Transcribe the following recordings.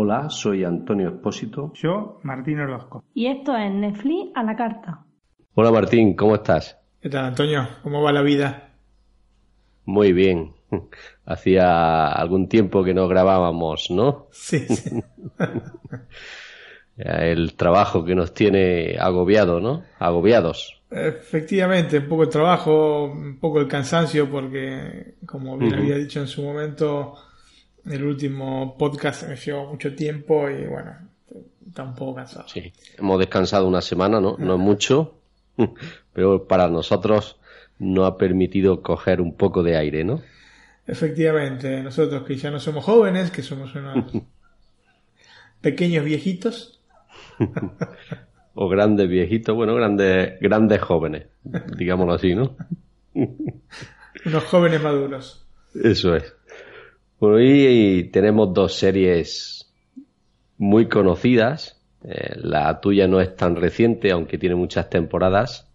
Hola, soy Antonio Espósito. Yo, Martín Orozco. Y esto es Netflix a la carta. Hola Martín, ¿cómo estás? ¿Qué tal, Antonio? ¿Cómo va la vida? Muy bien. Hacía algún tiempo que no grabábamos, ¿no? Sí, sí. el trabajo que nos tiene agobiado, ¿no? Agobiados. Efectivamente, un poco el trabajo, un poco el cansancio, porque, como bien había dicho en su momento, el último podcast me llevó mucho tiempo y bueno, está un poco cansado. Sí, hemos descansado una semana, ¿no? No es mucho, pero para nosotros no ha permitido coger un poco de aire, ¿no? Efectivamente, nosotros que ya no somos jóvenes, que somos unos pequeños viejitos. O grandes viejitos, bueno, grandes, grandes jóvenes, digámoslo así, ¿no? unos jóvenes maduros. Eso es. Hoy tenemos dos series muy conocidas. Eh, la tuya no es tan reciente, aunque tiene muchas temporadas.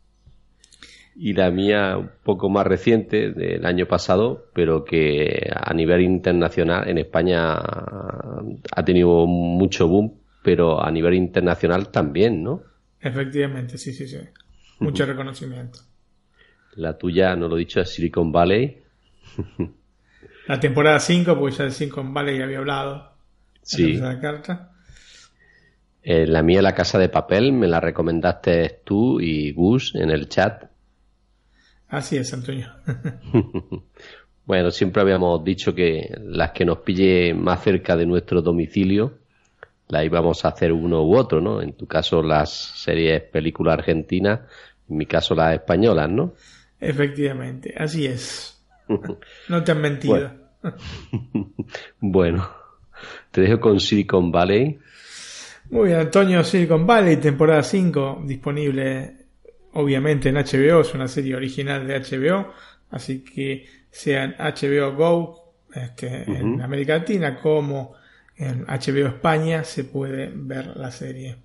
Y la mía un poco más reciente, del año pasado, pero que a nivel internacional en España ha tenido mucho boom, pero a nivel internacional también, ¿no? Efectivamente, sí, sí, sí. Mucho reconocimiento. La tuya, no lo he dicho, es Silicon Valley. La temporada 5, porque ya de 5 en Vale ya había hablado. Sí. La carta. Eh, la mía, La Casa de Papel, me la recomendaste tú y Gus en el chat. Así es, Antonio. bueno, siempre habíamos dicho que las que nos pille más cerca de nuestro domicilio, la íbamos a hacer uno u otro, ¿no? En tu caso, las series películas argentinas, en mi caso, las españolas, ¿no? Efectivamente, así es. No te han mentido. Bueno. te dejo con Silicon Valley. Muy bien, Antonio, Silicon Valley, temporada 5, disponible obviamente en HBO, es una serie original de HBO, así que sea en HBO Go este, en América Latina como en HBO España se puede ver la serie.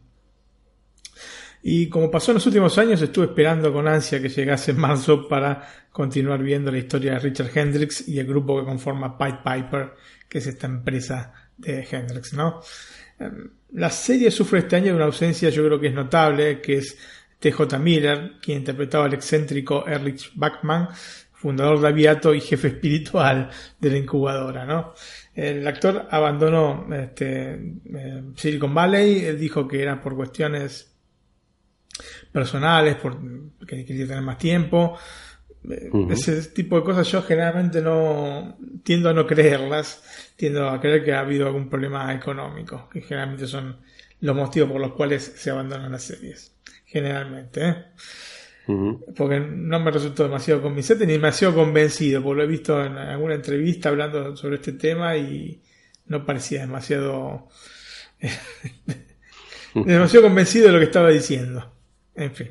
Y como pasó en los últimos años, estuve esperando con ansia que llegase marzo para continuar viendo la historia de Richard Hendrix y el grupo que conforma Pied Piper, que es esta empresa de Hendrix, ¿no? Em, la serie sufre este año de una ausencia, yo creo que es notable, que es TJ Miller, quien interpretaba al excéntrico Erlich Bachmann, fundador de Aviato y jefe espiritual de la incubadora, ¿no? El actor abandonó este, eh, Silicon Valley, él dijo que era por cuestiones personales, porque quería tener más tiempo. Ese tipo de cosas yo generalmente no tiendo a no creerlas, tiendo a creer que ha habido algún problema económico, que generalmente son los motivos por los cuales se abandonan las series. Generalmente, ¿eh? Porque no me resultó demasiado convincente ni demasiado convencido, porque lo he visto en alguna entrevista hablando sobre este tema y no parecía demasiado demasiado convencido de lo que estaba diciendo. En fin.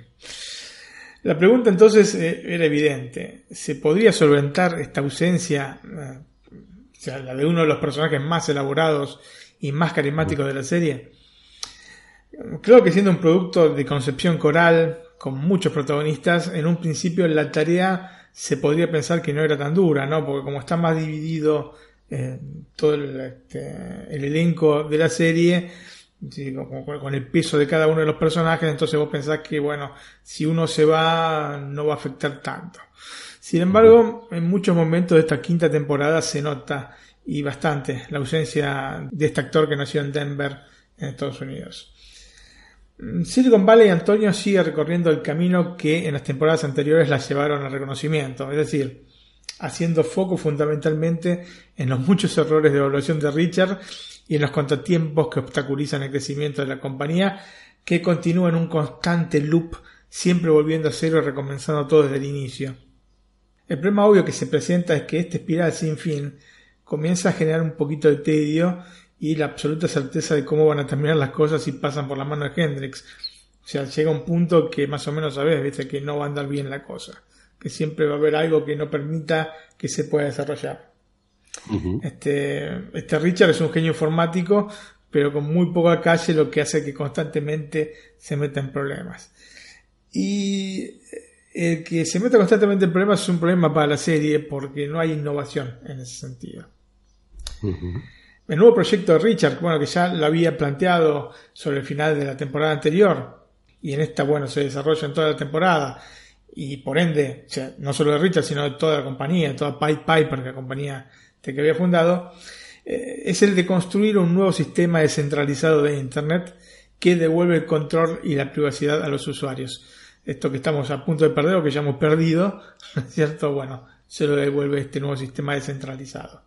La pregunta entonces eh, era evidente. ¿Se podría solventar esta ausencia, eh, o sea, la de uno de los personajes más elaborados y más carismáticos de la serie? Creo que siendo un producto de concepción coral, con muchos protagonistas, en un principio la tarea se podría pensar que no era tan dura, ¿no? Porque como está más dividido eh, todo el, este, el elenco de la serie, con, el peso de cada uno de los personajes, entonces vos pensás que, bueno, si uno se va, no va a afectar tanto. Sin embargo, en muchos momentos de esta quinta temporada se nota y bastante la ausencia de este actor que nació en Denver, en Estados Unidos. Silicon Valley Antonio sigue recorriendo el camino que en las temporadas anteriores la llevaron al reconocimiento, es decir, haciendo foco fundamentalmente en los muchos errores de evaluación de Richard y en los contratiempos que obstaculizan el crecimiento de la compañía, que continúa en un constante loop, siempre volviendo a cero y recomenzando todo desde el inicio. El problema obvio que se presenta es que esta espiral sin fin comienza a generar un poquito de tedio y la absoluta certeza de cómo van a terminar las cosas si pasan por la mano de Hendrix. O sea, llega un punto que más o menos sabes, viste, que no va a andar bien la cosa, que siempre va a haber algo que no permita que se pueda desarrollar este, este Richard es un genio informático, pero con muy poca calle, lo que hace que constantemente se meta en problemas. Y el que se meta constantemente en problemas es un problema para la serie porque no hay innovación en ese sentido. El nuevo proyecto de Richard, bueno, que ya lo había planteado sobre el final de la temporada anterior, y en esta, bueno, se desarrolla en toda la temporada, y por ende, no solo de Richard, sino de toda la compañía, toda Pipe Piper, la compañía que había fundado, eh, es el de construir un nuevo sistema descentralizado de Internet que devuelve el control y la privacidad a los usuarios. Esto que estamos a punto de perder o que ya hemos perdido, ¿cierto? Bueno, se lo devuelve este nuevo sistema descentralizado.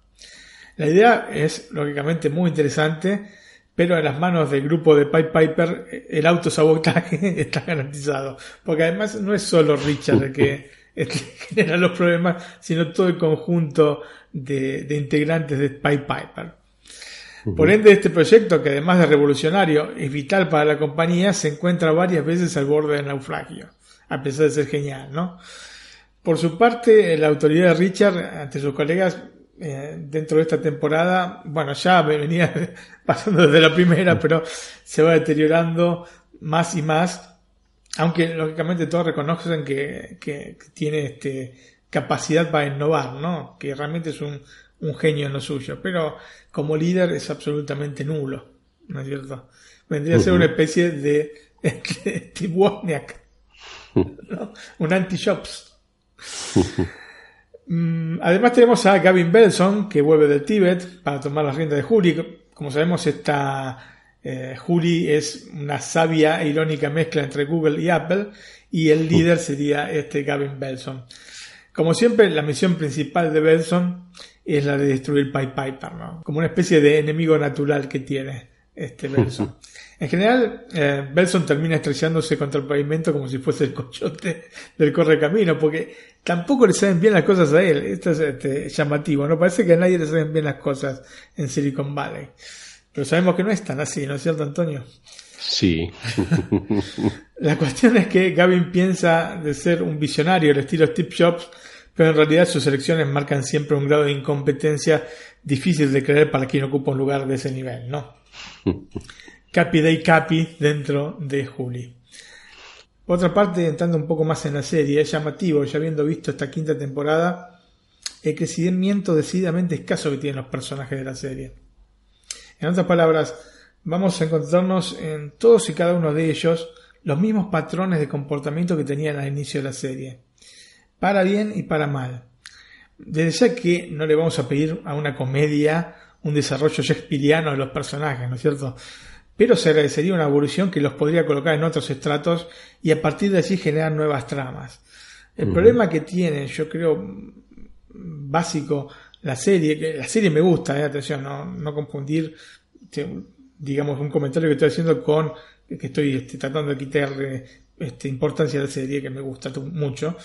La idea es, lógicamente, muy interesante, pero en las manos del grupo de Pipe Piper el autosabotaje está garantizado. Porque además no es solo Richard el que genera los problemas, sino todo el conjunto de, integrantes de Pipe Piper. Por ende, este proyecto, que además de revolucionario es vital para la compañía, se encuentra varias veces al borde del naufragio, a pesar de ser genial, ¿no? Por su parte, la autoridad de Richard ante sus colegas eh, dentro de esta temporada, bueno, ya me venía pasando desde la primera, pero se va deteriorando más y más, aunque lógicamente todos reconocen que, que, tiene este, capacidad para innovar, ¿no? Que realmente es un, un genio en lo suyo, pero como líder es absolutamente nulo, ¿no es cierto? Vendría a ser una especie de, de Steve Wozniak, ¿no? un anti-shops. Mm, además tenemos a Gavin Belson, que vuelve del Tíbet para tomar las riendas de Juli. Como sabemos, esta eh, Juli es una sabia e irónica mezcla entre Google y Apple, y el líder sería este Gavin Belson. Como siempre, la misión principal de Belson es la de destruir Pipe Piper, ¿no? como una especie de enemigo natural que tiene este Belson. En general, eh, Belson termina estrellándose contra el pavimento como si fuese el cochote del correcamino, porque tampoco le saben bien las cosas a él. Esto es este, llamativo, ¿no? Parece que a nadie le saben bien las cosas en Silicon Valley. Pero sabemos que no es tan así, ¿no es cierto, Antonio? Sí. La cuestión es que Gavin piensa de ser un visionario al estilo Steve Jobs, pero en realidad sus elecciones marcan siempre un grado de incompetencia difícil de creer para quien ocupa un lugar de ese nivel, ¿no? Capi Day Capi dentro de Juli. Otra parte, entrando un poco más en la serie, es llamativo, ya habiendo visto esta quinta temporada, el crecimiento decididamente escaso que tienen los personajes de la serie. En otras palabras, vamos a encontrarnos en todos y cada uno de ellos los mismos patrones de comportamiento que tenían al inicio de la serie, para bien y para mal. Desde ya que no le vamos a pedir a una comedia un desarrollo shakespeariano de los personajes, ¿no es cierto? pero se agradecería una evolución que los podría colocar en otros estratos y a partir de allí generar nuevas tramas. El problema que tiene, yo creo, básico, la serie, que la serie me gusta, eh, atención, no, no confundir, digamos, un comentario que estoy haciendo con que estoy este, tratando de quitarle este, importancia a la serie, que me gusta mucho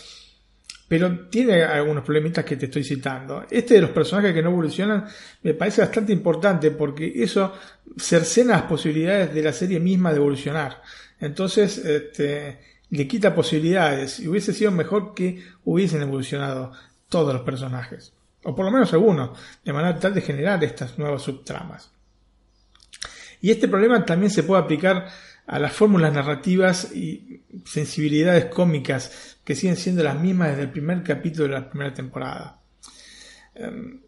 pero tiene algunos problemitas que te estoy citando. Este de los personajes que no evolucionan me parece bastante importante porque eso cercena las posibilidades de la serie misma de evolucionar. Entonces, este, le quita posibilidades y hubiese sido mejor que hubiesen evolucionado todos los personajes, o por lo menos algunos, de manera tal de generar estas nuevas subtramas. Y este problema también se puede aplicar a las fórmulas narrativas y sensibilidades cómicas que siguen siendo las mismas desde el primer capítulo de la primera temporada. Em,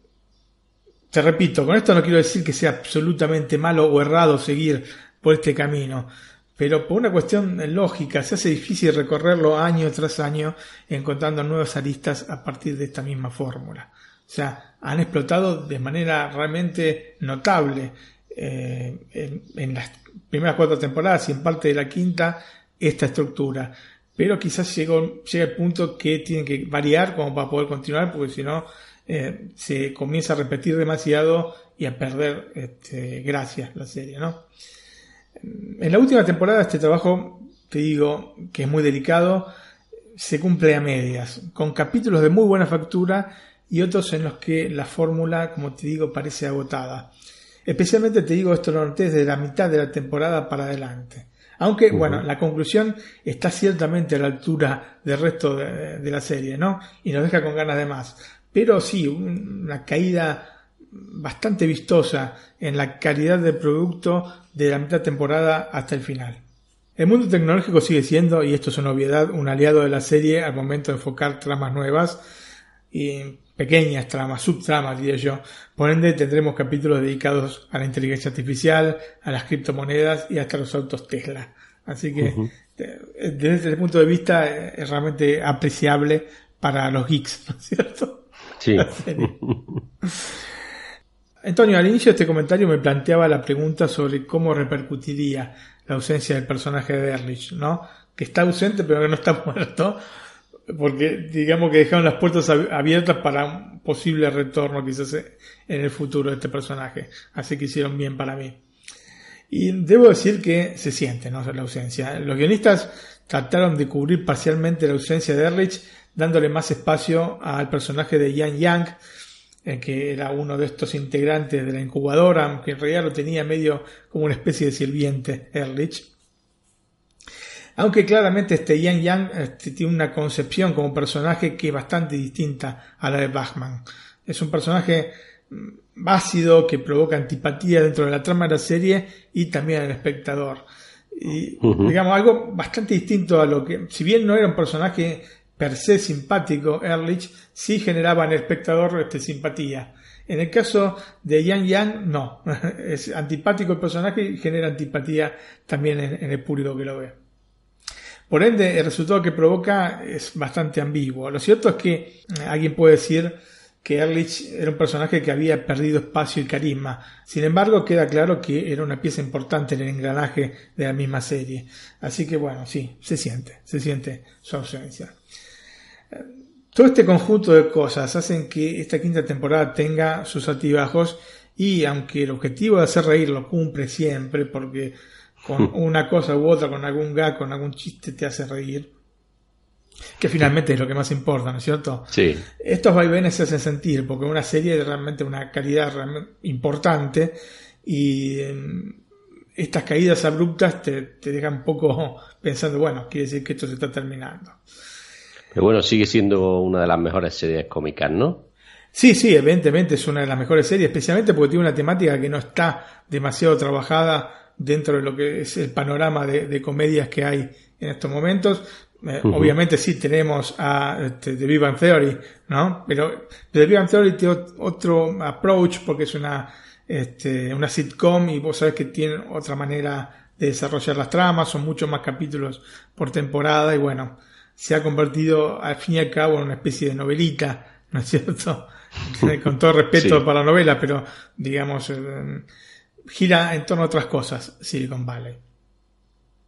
te repito, con esto no quiero decir que sea absolutamente malo o errado seguir por este camino, pero por una cuestión lógica se hace difícil recorrerlo año tras año encontrando nuevas aristas a partir de esta misma fórmula. O sea, han explotado de manera realmente notable eh, en, en, las primeras cuatro temporadas y en parte de la quinta esta estructura. Pero quizás llega el punto que tienen que variar como para poder continuar, porque si no eh, se comienza a repetir demasiado y a perder este, gracias la serie, ¿no? En la última temporada este trabajo, te digo, que es muy delicado, se cumple a medias, con capítulos de muy buena factura y otros en los que la fórmula, como te digo, parece agotada. Especialmente te digo esto noté desde la mitad de la temporada para adelante. Aunque, bueno, la conclusión está ciertamente a la altura del resto de, la serie, ¿no? Y nos deja con ganas de más. Pero sí, una caída bastante vistosa en la calidad del producto de la mitad temporada hasta el final. El mundo tecnológico sigue siendo, y esto es una obviedad, un aliado de la serie al momento de enfocar tramas nuevas y pequeñas tramas, subtramas diría yo. Por ende tendremos capítulos dedicados a la inteligencia artificial, a las criptomonedas y hasta los autos Tesla. Así que desde ese punto de vista es realmente apreciable para los geeks, ¿no es cierto? Sí. Antonio, al inicio de este comentario me planteaba la pregunta sobre cómo repercutiría la ausencia del personaje de Erlich, ¿no? Que está ausente pero que no está muerto, porque digamos que dejaron las puertas abiertas para un posible retorno quizás en el futuro de este personaje. Así que hicieron bien para mí. Y debo decir que se siente, ¿no? La ausencia. Los guionistas trataron de cubrir parcialmente la ausencia de Erlich, dándole más espacio al personaje de Yang Yang, eh, que era uno de estos integrantes de la incubadora, aunque en realidad lo tenía medio como una especie de sirviente, Erlich. Aunque claramente este Yang Yang este, tiene una concepción como personaje que es bastante distinta a la de Bachman. Es un personaje mm, ácido que provoca antipatía dentro de la trama de la serie y también al espectador. Y, digamos, algo bastante distinto a lo que, si bien no era un personaje per se simpático, Ehrlich sí generaba en el espectador este, simpatía. En el caso de Yang Yang, no. Es antipático el personaje y genera antipatía también en, el público que lo ve. Por ende, el resultado que provoca es bastante ambiguo. Lo cierto es que eh, alguien puede decir que Ehrlich era un personaje que había perdido espacio y carisma. Sin embargo, queda claro que era una pieza importante en el engranaje de la misma serie. Así que bueno, sí, se siente, se siente su ausencia. Todo este conjunto de cosas hacen que esta quinta temporada tenga sus altibajos y aunque el objetivo de hacer reír lo cumple siempre porque con una cosa u otra, con algún gag, con algún chiste te hace reír, que finalmente es lo que más importa, ¿no es cierto? Sí. Estos vaivenes se hacen sentir porque una serie es realmente una calidad importante y em, estas caídas abruptas te, te dejan un poco pensando, bueno, quiere decir que esto se está terminando. Pero bueno, sigue siendo una de las mejores series cómicas, ¿no? Sí, sí, evidentemente es una de las mejores series, especialmente porque tiene una temática que no está demasiado trabajada dentro de lo que es el panorama de, comedias que hay en estos momentos. Eh, obviamente sí tenemos a este, The Big Theory, ¿no? Pero The Big Theory tiene otro approach porque es una, este, una sitcom y vos sabés que tiene otra manera de desarrollar las tramas, son muchos más capítulos por temporada y bueno, se ha convertido al fin y al cabo en una especie de novelita, ¿no es cierto? Con todo respeto para la novela, pero digamos, eh, gira en torno a otras cosas Silicon Valley.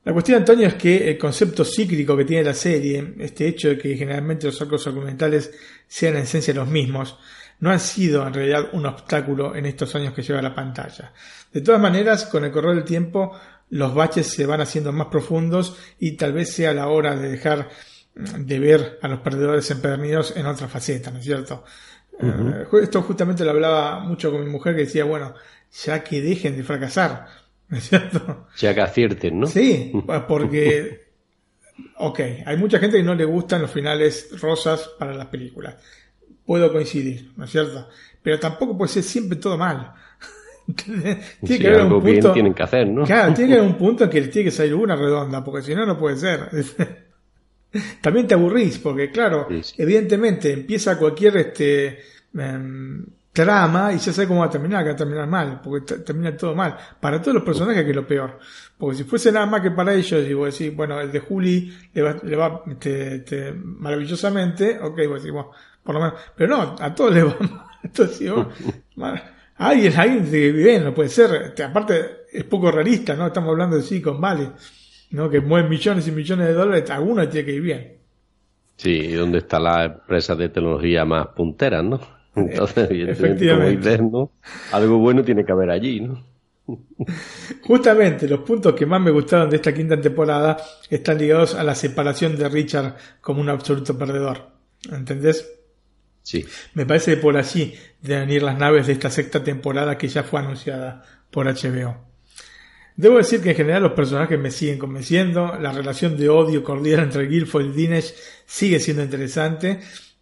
La cuestión, Antonio, es que el concepto cíclico que tiene la serie, este hecho de que generalmente los arcos argumentales sean en esencia los mismos, no han sido en realidad un obstáculo en estos años que lleva la pantalla. De todas maneras, con el correr del tiempo, los baches se van haciendo más profundos y tal vez sea la hora de dejar de ver a los perdedores empedernidos en otra faceta, ¿no es cierto? Eh, esto justamente lo hablaba mucho con mi mujer que decía, bueno, ya que dejen de fracasar, ¿no es cierto? Ya que acierten, ¿no? Sí, porque, ok, hay mucha gente que no le gustan los finales rosas para las películas. Puedo coincidir, ¿no es cierto? Pero tampoco puede ser siempre todo mal. tiene que haber un punto. tienen que hacer, ¿no? Claro, tiene que haber un punto en que tiene que salir una redonda, porque si no, no puede ser. También te aburrís, porque claro, evidentemente empieza cualquier este em, trama y ya sabes cómo va a terminar, que va a terminar mal, porque termina todo mal. Para todos los personajes que es lo peor. Porque si fuese nada más que para ellos, y vos decís, bueno, el de Juli le va, le va este, este, maravillosamente, ok, vos decís, bueno, por lo menos, pero no, a todos les va mal. Entonces, alguien, alguien que bien, no puede ser, este, aparte es poco realista, ¿no? Estamos hablando de Silicon Valley. ¿no? que mueven millones y millones de dólares, alguna tiene que ir bien. Sí, y dónde está la empresa de tecnología más punteras, ¿no? Entonces, Efectivamente. ¿no? algo bueno tiene que haber allí, ¿no? Justamente los puntos que más me gustaron de esta quinta temporada están ligados a la separación de Richard como un absoluto perdedor. ¿Entendés? Sí. Me parece que por allí deben ir las naves de esta sexta temporada que ya fue anunciada por HBO. Debo decir que en general los personajes me siguen convenciendo, la relación de odio cordial entre Guilford y Dinesh sigue siendo interesante,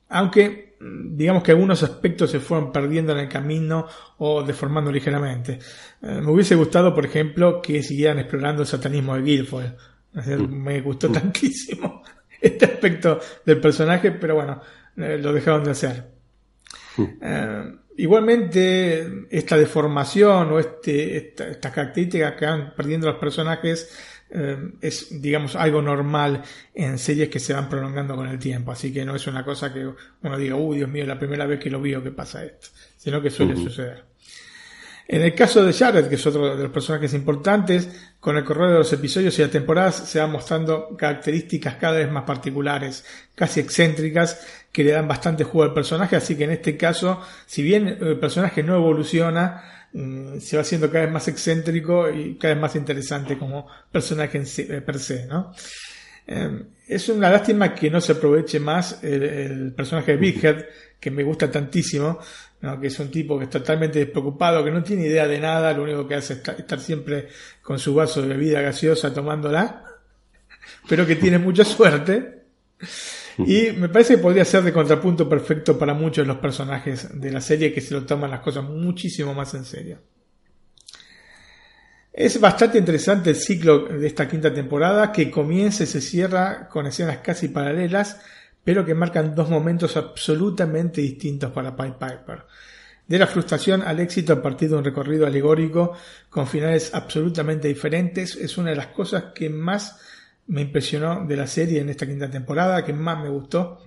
aunque digamos que algunos aspectos se fueron perdiendo en el camino o deformando ligeramente. Eh, me hubiese gustado, por ejemplo, que siguieran explorando el satanismo de Guilfoyle. Mm. Me gustó mm. tantísimo este aspecto del personaje, pero bueno, eh, lo dejaron de hacer. Mm. Eh, igualmente, esta deformación o este, esta, estas características que van perdiendo los personajes eh, es, digamos, algo normal en series que se van prolongando con el tiempo. Así que no es una cosa que uno diga, uy, Dios mío, la primera vez que lo veo que pasa esto, sino que suele suceder. En el caso de Jared, que es otro de los personajes importantes, con el correr de los episodios y las temporadas se van mostrando características cada vez más particulares, casi excéntricas, que le dan bastante juego al personaje, así que en este caso, si bien el personaje no evoluciona, Mm, se va haciendo cada vez más excéntrico y cada vez más interesante como personaje en eh, per se, ¿no? Em, es una lástima que no se aproveche más el, personaje de Big Head, que me gusta tantísimo, que es un tipo que es totalmente despreocupado, que no tiene idea de nada, lo único que hace es estar siempre con su vaso de bebida gaseosa tomándola, pero que tiene mucha suerte y me parece que podría ser de contrapunto perfecto para muchos de los personajes de la serie que se lo toman las cosas muchísimo más en serio. Es bastante interesante el ciclo de esta quinta temporada que comienza y se cierra con escenas casi paralelas, pero que marcan dos momentos absolutamente distintos para Pied Piper. De la frustración al éxito a partir de un recorrido alegórico con finales absolutamente diferentes es una de las cosas que más me impresionó de la serie en esta quinta temporada, que más me gustó.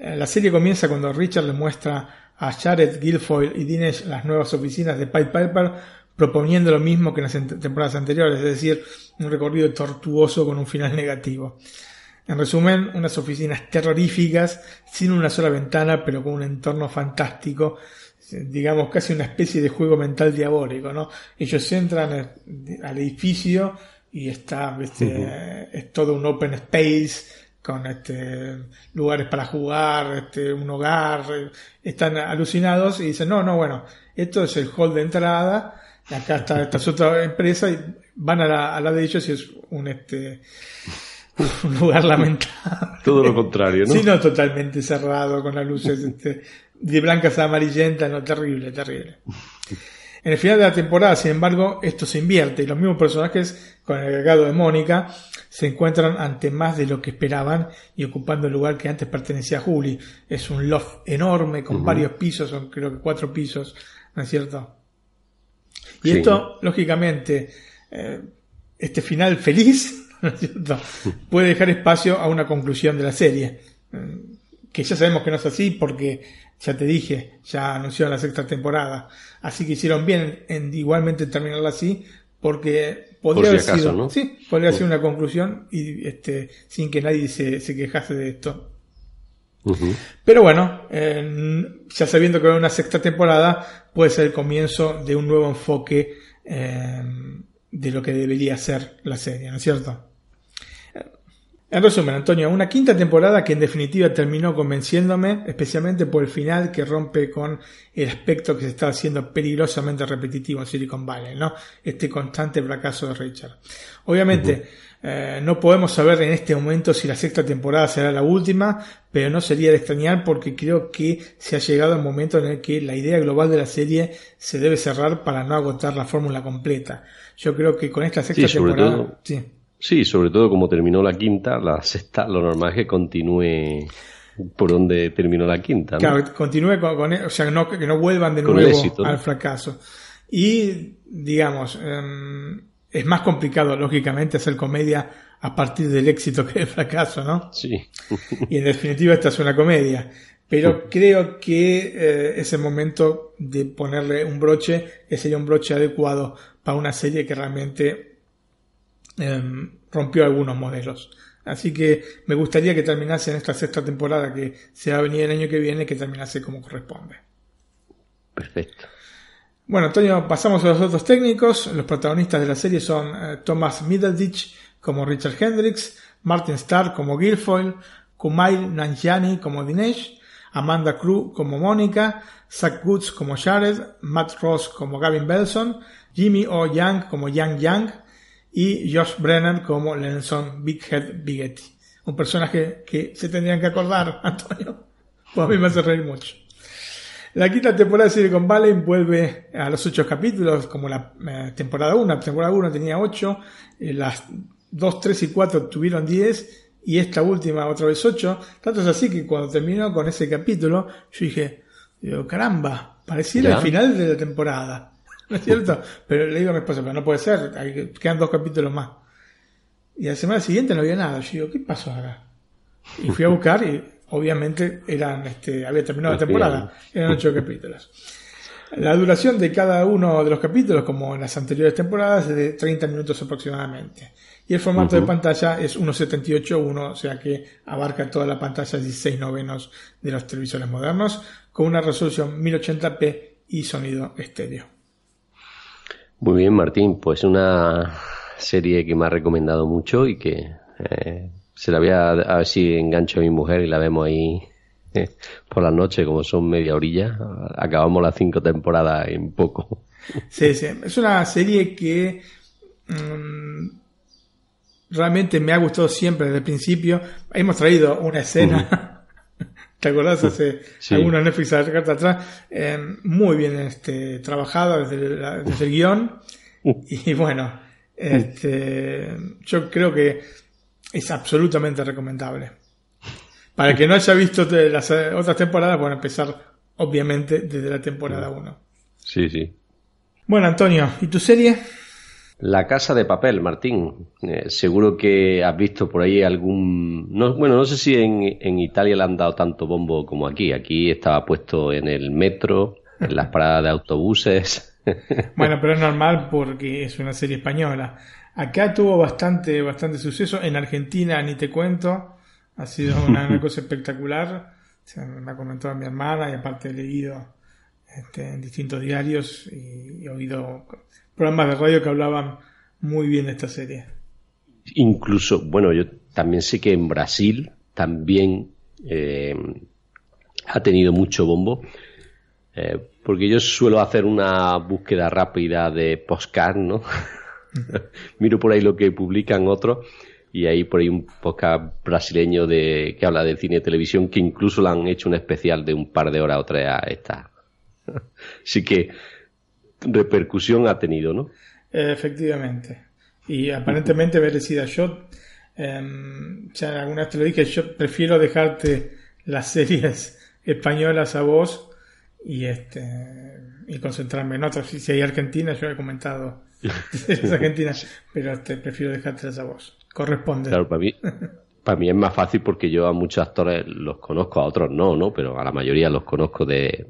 Eh, la serie comienza cuando Richard le muestra a Jared, Guilfoyle y Dinesh las nuevas oficinas de Pied Piper, proponiendo lo mismo que en las temporadas anteriores, es decir, un recorrido tortuoso con un final negativo. En resumen, unas oficinas terroríficas, sin una sola ventana, pero con un entorno fantástico, digamos casi una especie de juego mental diabólico, ¿no? Ellos entran al edificio, y está, este, es todo un open space con este, lugares para jugar, este, un hogar, están alucinados y dicen, no, no, bueno, esto es el hall de entrada, acá está esta otra empresa y van a la, a la de ellos y es un, este, un lugar lamentable. Todo lo contrario, ¿no? Sí, no, totalmente cerrado, con las luces este, de blancas a amarillentas, no, terrible, terrible. En el final de la temporada, sin embargo, esto se invierte y los mismos personajes, con el agregado de Mónica, se encuentran ante más de lo que esperaban y ocupando el lugar que antes pertenecía a Julie. Es un loft enorme con varios pisos, son creo que cuatro pisos, ¿no es cierto? Y esto, lógicamente, eh, este final feliz, ¿no es cierto? Puede dejar espacio a una conclusión de la serie. Eh, que ya sabemos que no es así porque ya te dije, ya anunciaron la sexta temporada. Así que hicieron bien en igualmente terminarla así, porque podría haber sido, sí, podría ser una conclusión y este, sin que nadie se, se quejase de esto. Pero bueno, ya sabiendo que va una sexta temporada, puede ser el comienzo de un nuevo enfoque eh, de lo que debería ser la serie, ¿no es cierto? En resumen, Antonio, una quinta temporada que en definitiva terminó convenciéndome, especialmente por el final que rompe con el aspecto que se está haciendo peligrosamente repetitivo en Silicon Valley, ¿no? Este constante fracaso de Richard. Obviamente, eh, no podemos saber en este momento si la sexta temporada será la última, pero no sería de extrañar porque creo que se ha llegado el momento en el que la idea global de la serie se debe cerrar para no agotar la fórmula completa. Yo creo que con esta sexta temporada... sí. Sí, sobre todo como terminó la quinta, la sexta, lo normal es que continúe por donde terminó la quinta. Claro, continúe con, e, o sea, no, que no vuelvan de nuevo al fracaso. Y, digamos, em, es más complicado, lógicamente, hacer comedia a partir del éxito que del fracaso, ¿no? Sí. y en definitiva, esta es una comedia. Pero creo que eh, es el momento de ponerle un broche que sería un broche adecuado para una serie que realmente Em, rompió algunos modelos. Así que me gustaría que terminase en esta sexta temporada que se va a venir el año que viene, que terminase como corresponde. Perfecto. Bueno, Antonio, pasamos a los otros técnicos. Los protagonistas de la serie son eh, Thomas Middleditch como Richard Hendricks, Martin Starr como Guilfoyle, Kumail Nanjiani como Dinesh, Amanda Crew como Mónica, Zach Woods como Jared, Matt Ross como Gavin Belson, Jimmy O. Young como Yang Yang, y Josh Brennan como Lenson Big Head Bigetti. Un personaje que se tendrían que acordar, Antonio. Pues a mí me hace reír mucho. La quinta temporada de Silicon Valley vuelve a los ocho capítulos, como la eh, temporada 1. La temporada 1 tenía ocho, eh, las 2, 3 y 4 tuvieron 10 y esta última otra vez 8. Tanto es así que cuando terminó con ese capítulo, yo dije, digo, caramba, pareciera el final de la temporada. ¿No es cierto? pero le digo a mi esposa, pero no puede ser, hay, quedan dos capítulos más. Y la semana siguiente no había nada. Yo digo, ¿qué pasó ahora? Y fui a buscar y obviamente eran, este, había terminado la temporada, eran ocho capítulos. La duración de cada uno de los capítulos, como en las anteriores temporadas, es de 30 minutos aproximadamente. Y el formato de pantalla es 1.78.1, o sea que abarca toda la pantalla 16 novenos de los televisores modernos, con una resolución 1080p y sonido estéreo. Muy bien, Martín, pues una serie que me ha recomendado mucho y que eh, se la voy a, a ver si engancho a mi mujer y la vemos ahí eh, por la noche, como son media orilla. Acabamos las cinco temporadas en poco. Sí, sí. Es una serie que mm, realmente me ha gustado siempre desde el principio. Hemos traído una escena. ¿Te acordás? Hace algunos Netflix a la carta atrás. Eh, muy bien este, trabajada desde, desde el guion. Y bueno, este, yo creo que es absolutamente recomendable. Para el que no haya visto las otras temporadas, bueno, empezar obviamente desde la temporada 1. Sí, sí. Bueno, Antonio, ¿y tu serie? La Casa de Papel, Martín. Eh, seguro que has visto por ahí algún... No, bueno, no sé si en, en, Italia le han dado tanto bombo como aquí. Aquí estaba puesto en el metro, en las paradas de autobuses. bueno, pero es normal porque es una serie española. Acá tuvo bastante, bastante suceso. En Argentina, ni te cuento. Ha sido una, cosa espectacular. me ha comentado mi hermana y aparte he leído este, en distintos diarios y, he oído programas de radio que hablaban muy bien de esta serie. Incluso, bueno, yo también sé que en Brasil también eh, ha tenido mucho bombo. Eh, porque yo suelo hacer una búsqueda rápida de postcard, ¿no? Miro por ahí lo que publican otros y hay por ahí un podcast brasileño de que habla de cine y televisión que incluso le han hecho un especial de un par de horas o tres a esta. Así que repercusión ha tenido, ¿no? Efectivamente. Y aparentemente merecida. Yo, eh, ya alguna vez te lo dije, yo prefiero dejarte las series españolas a vos y este y concentrarme en otras. Si hay Argentina, yo he comentado es Argentina, pero este, prefiero dejártelas a vos corresponde. Claro, para mí, para mí es más fácil porque yo a muchos actores los conozco, a otros no, ¿no? Pero a la mayoría los conozco de,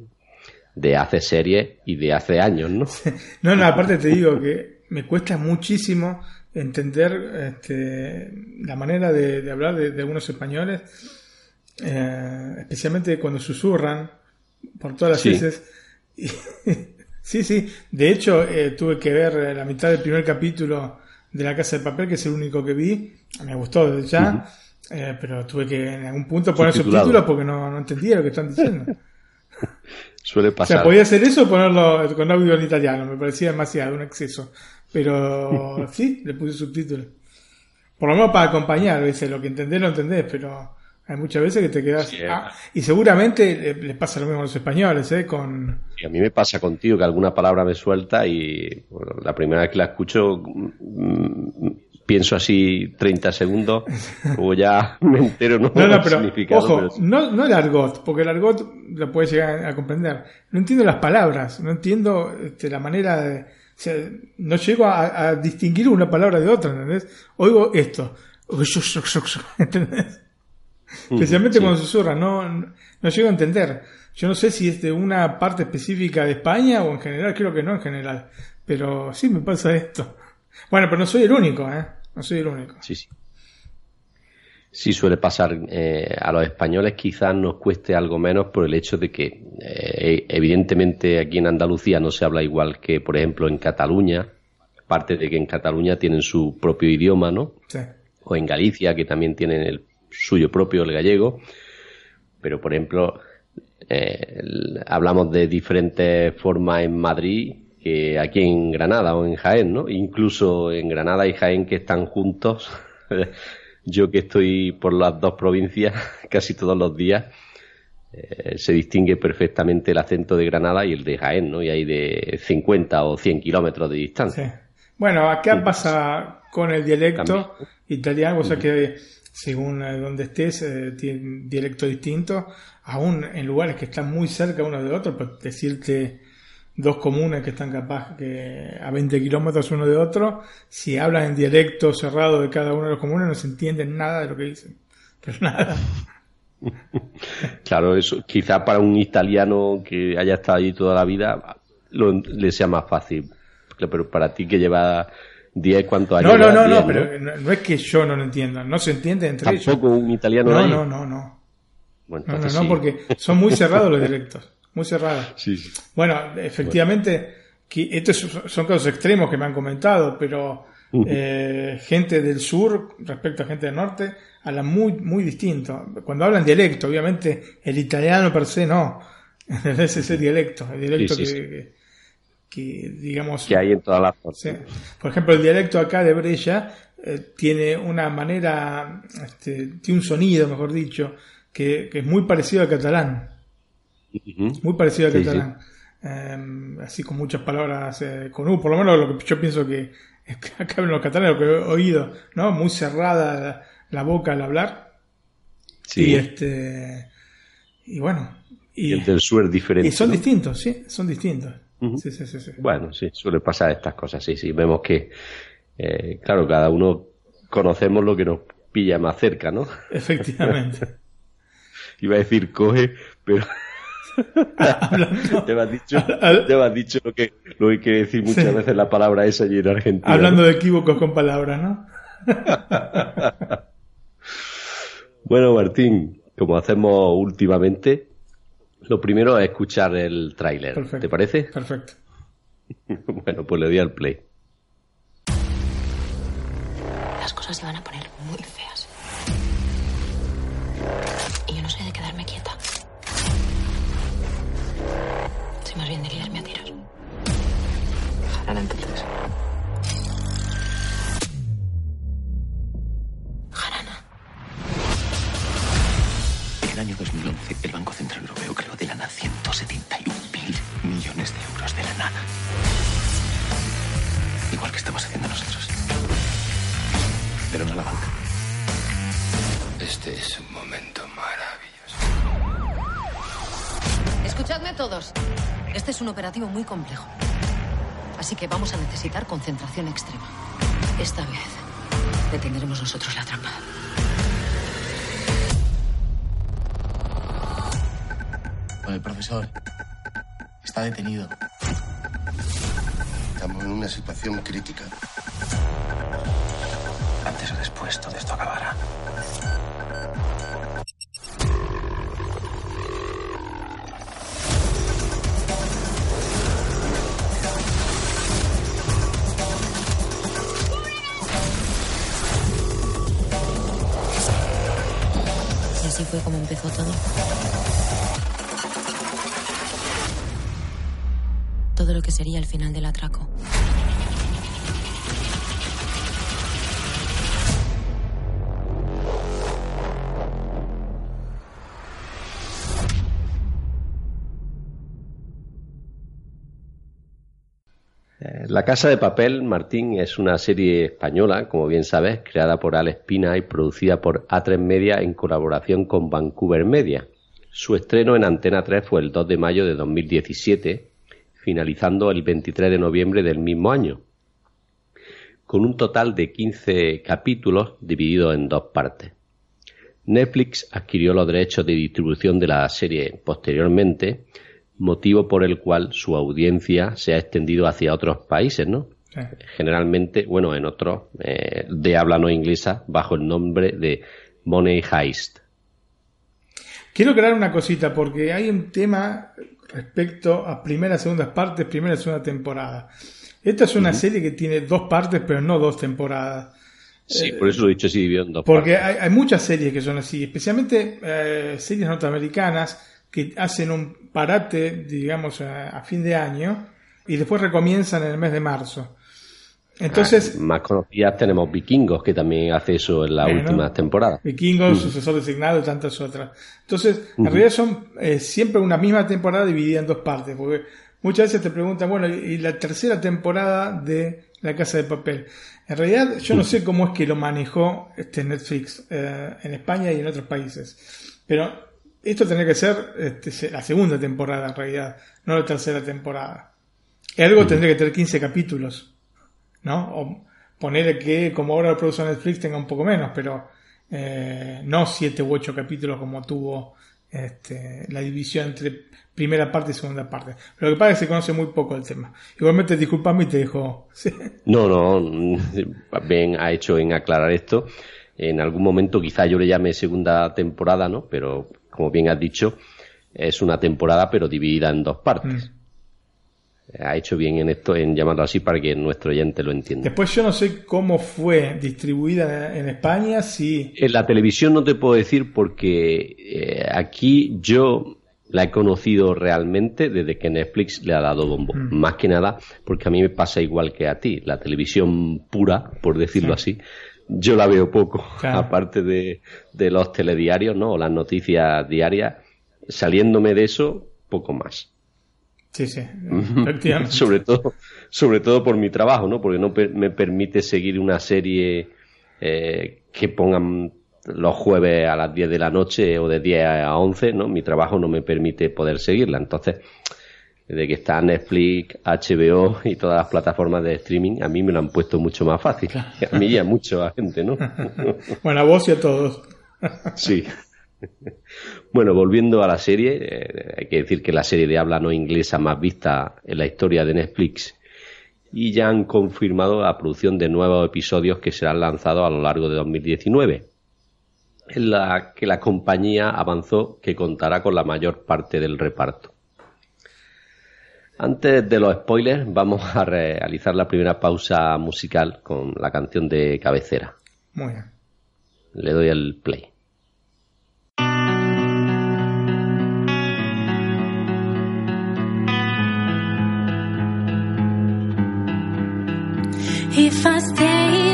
de hace series y de hace años, ¿no? no, no, aparte te digo que me cuesta muchísimo entender este, la manera de, hablar de, algunos españoles, eh, especialmente cuando susurran por todas las veces. sí, sí. De hecho, eh, tuve que ver la mitad del primer capítulo de La Casa de Papel, que es el único que vi. Me gustó desde ya, eh, pero tuve que en algún punto poner subtítulos porque no, no entendía lo que están diciendo. Suele pasar. O sea, podía hacer eso o ponerlo con audio en italiano, me parecía demasiado, un exceso. Pero sí, le puse subtítulos. Por lo menos para acompañar, dice, lo que entendés lo entendés, pero hay muchas veces que te quedas. Ah, y seguramente les pasa lo mismo a los españoles, ¿eh? Con... a mí me pasa contigo que alguna palabra me suelta y la primera vez que la escucho mm, pienso así 30 segundos, o ya me entero no, no, no pero, Ojo, no, no el argot, porque el argot lo puedes llegar a comprender. No entiendo las palabras, no entiendo este, la manera de. O sea, no llego a, a distinguir una palabra de otra, ¿entendés? Oigo esto. ¿Entendés? Especialmente cuando susurra, no, no llego a entender. Yo no sé si es de una parte específica de España o en general, creo que no en general. Pero sí me pasa esto. Bueno, pero no soy el único, ¿eh? Único. Sí, sí. Sí suele pasar. Eh, a los españoles quizás nos cueste algo menos por el hecho de que eh, evidentemente aquí en Andalucía no se habla igual que, por ejemplo, en Cataluña. Aparte de que en Cataluña tienen su propio idioma, ¿no? Sí. O en Galicia, que también tienen el suyo propio, el gallego, pero por ejemplo, eh, hablamos de diferentes formas en Madrid que aquí en Granada o en Jaén, ¿no? Incluso en Granada y Jaén que están juntos. Yo que estoy por las dos provincias casi todos los días, eh, se distingue perfectamente el acento de Granada y el de Jaén, ¿no? Y hay de 50 o 100 kilómetros de distancia. Bueno, acá pasa con el dialecto italiano, o sea que según eh, donde estés, eh, tiene dialecto distinto, aún en lugares que están muy cerca uno de otro, por decirte dos comunes que están capaz que a 20 kilómetros uno de otro, si hablan en dialecto cerrado de cada uno de los comunes no se entiende nada de lo que dicen. Pero nada. Claro, eso quizá para un italiano que haya estado allí toda la vida le sea más fácil. Pero para ti que lleva 10, ¿cuántos años? No, no, no, no, pero no es que yo no lo entienda, no se entiende entre ellos. ¿Tampoco un italiano No, no, no, no. Bueno, No, no, entonces no, sí. porque son muy cerrados los dialectos, muy. Sí, sí. Bueno, efectivamente, estos son casos extremos que me han comentado, pero eh, gente del sur respecto a gente del norte hablan muy, muy distinto. Cuando hablan dialecto, obviamente el italiano per se no, ese es el dialecto, el dialecto Sí, sí, que, sí. que- que, digamos... Que hay en todas las. Sí. Por ejemplo, el dialecto acá de Brella eh, tiene una manera, este, tiene un sonido, mejor dicho, que, que es muy parecido al catalán. Muy parecido al Sí, catalán. Eh, así con muchas palabras eh, con U, por lo menos lo que yo pienso que acá en los catalanes, lo que he oído, ¿no? Muy cerrada la, la boca al hablar. Sí. Y este. Y bueno. Y el del sur es diferente. y son ¿no? distintos, sí, son distintos. Sí, sí, sí, sí. Bueno, sí, suele pasar estas cosas, sí, sí. Vemos que, eh, claro, cada uno conocemos lo que nos pilla más cerca, ¿no? Efectivamente. Iba a decir coge, pero Hablando- te me has dicho, al- te me has dicho lo que, lo que quiere decir muchas Sí. veces la palabra esa allí en Argentina. Hablando ¿no? de equívocos con palabras, ¿no? Bueno, Martín, como hacemos últimamente, lo primero es escuchar el tráiler. ¿Te parece? Perfecto. Bueno, pues le doy al play. Las cosas se van a poner todos. Este es un operativo muy complejo. Así que vamos a necesitar concentración extrema. Esta vez detendremos nosotros la trampa. El profesor está detenido. Estamos en una situación crítica. Antes o después todo esto acabará. Todo. Todo lo que sería el final del atraco. Casa de Papel, Martín, es una serie española, como bien sabes, creada por Alex Pina y producida por A3 Media en colaboración con Vancouver Media. Su estreno en Antena 3 fue el 2 de mayo de 2017, finalizando el 23 de noviembre del mismo año, con un total de 15 capítulos divididos en dos partes. Netflix adquirió los derechos de distribución de la serie posteriormente, motivo por el cual su audiencia se ha extendido hacia otros países, ¿no? Sí. Generalmente, bueno, en otros eh, de habla no inglesa, bajo el nombre de Money Heist. Quiero crear una cosita porque hay un tema respecto a primeras, segundas partes, primera y segunda temporada. Esta es una serie que tiene dos partes, pero no dos temporadas. Sí, por eso lo he dicho así dividido en dos Porque partes. hay, hay muchas series que son así, especialmente eh, series norteamericanas que hacen un parate, digamos, a, a fin de año y después recomienzan en el mes de marzo. Entonces, Ah, más conocidas tenemos Vikingos, que también hace eso en las Bueno. últimas temporadas. Vikingos, sucesor designado y tantas otras. Entonces, en realidad son eh, siempre una misma temporada dividida en dos partes, porque muchas veces te preguntan, bueno, y la tercera temporada de La Casa de Papel. En realidad, yo no sé cómo es que lo manejó este Netflix eh, en España y en otros países, pero esto tendría que ser este, la segunda temporada en realidad, no la tercera temporada. Algo tendría que tener 15 capítulos. ¿no? O ponerle que, como ahora lo produce Netflix, tenga un poco menos, pero eh, no siete u ocho capítulos como tuvo este, la división entre primera parte y segunda parte. Lo que pasa es que se conoce muy poco el tema. Igualmente, disculpame y te dejo. Sí. No, no, bien ha hecho en aclarar esto. En algún momento quizá yo le llame segunda temporada, ¿no? Pero como bien has dicho, es una temporada pero dividida en dos partes. Ha hecho bien en esto, en llamarlo así para que nuestro oyente lo entienda. Después yo no sé cómo fue distribuida en España, si... En la televisión no te puedo decir porque eh, aquí yo la he conocido realmente desde que Netflix le ha dado bombo. Más que nada porque a mí me pasa igual que a ti. La televisión pura, por decirlo así, yo la veo poco. Claro. Aparte de, de los telediarios, ¿no? O las noticias diarias. Saliéndome de eso, poco más. Sí, sí, efectivamente. sobre todo sobre todo por mi trabajo no porque no per- me permite seguir una serie eh, que pongan los jueves a las 10 de la noche o de 10 a 11 no mi trabajo no me permite poder seguirla entonces desde que está Netflix, HBO y todas las plataformas de streaming, a mí me lo han puesto mucho más fácil. A mí y a mucha gente, ¿no? Bueno, a vos y a todos. Sí. Bueno, volviendo a la serie, eh, hay que decir que la serie de habla no inglesa más vista en la historia de Netflix y ya han confirmado la producción de nuevos episodios que serán lanzados a lo largo de 2019, en la que la compañía avanzó que contará con la mayor parte del reparto. Antes de los spoilers, vamos a realizar la primera pausa musical con la canción de cabecera. Muy bien. Le doy el play. If I stay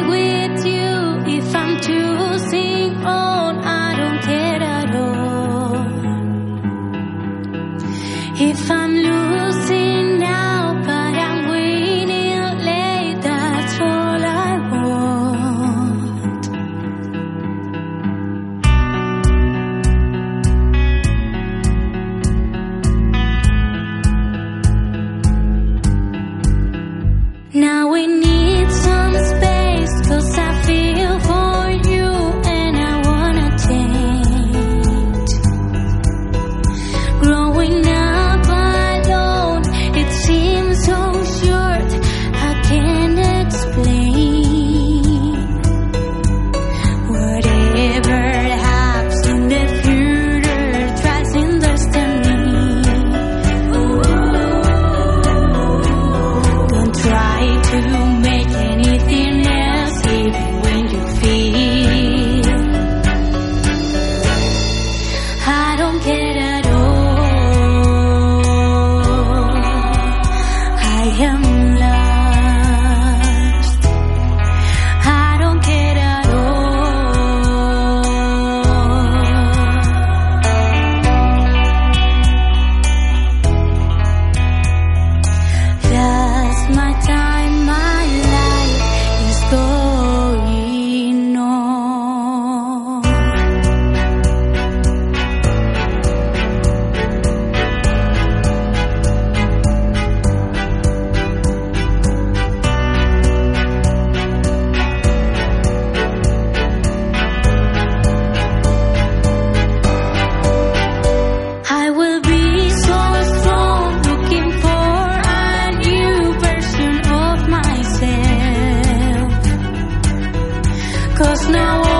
Cause now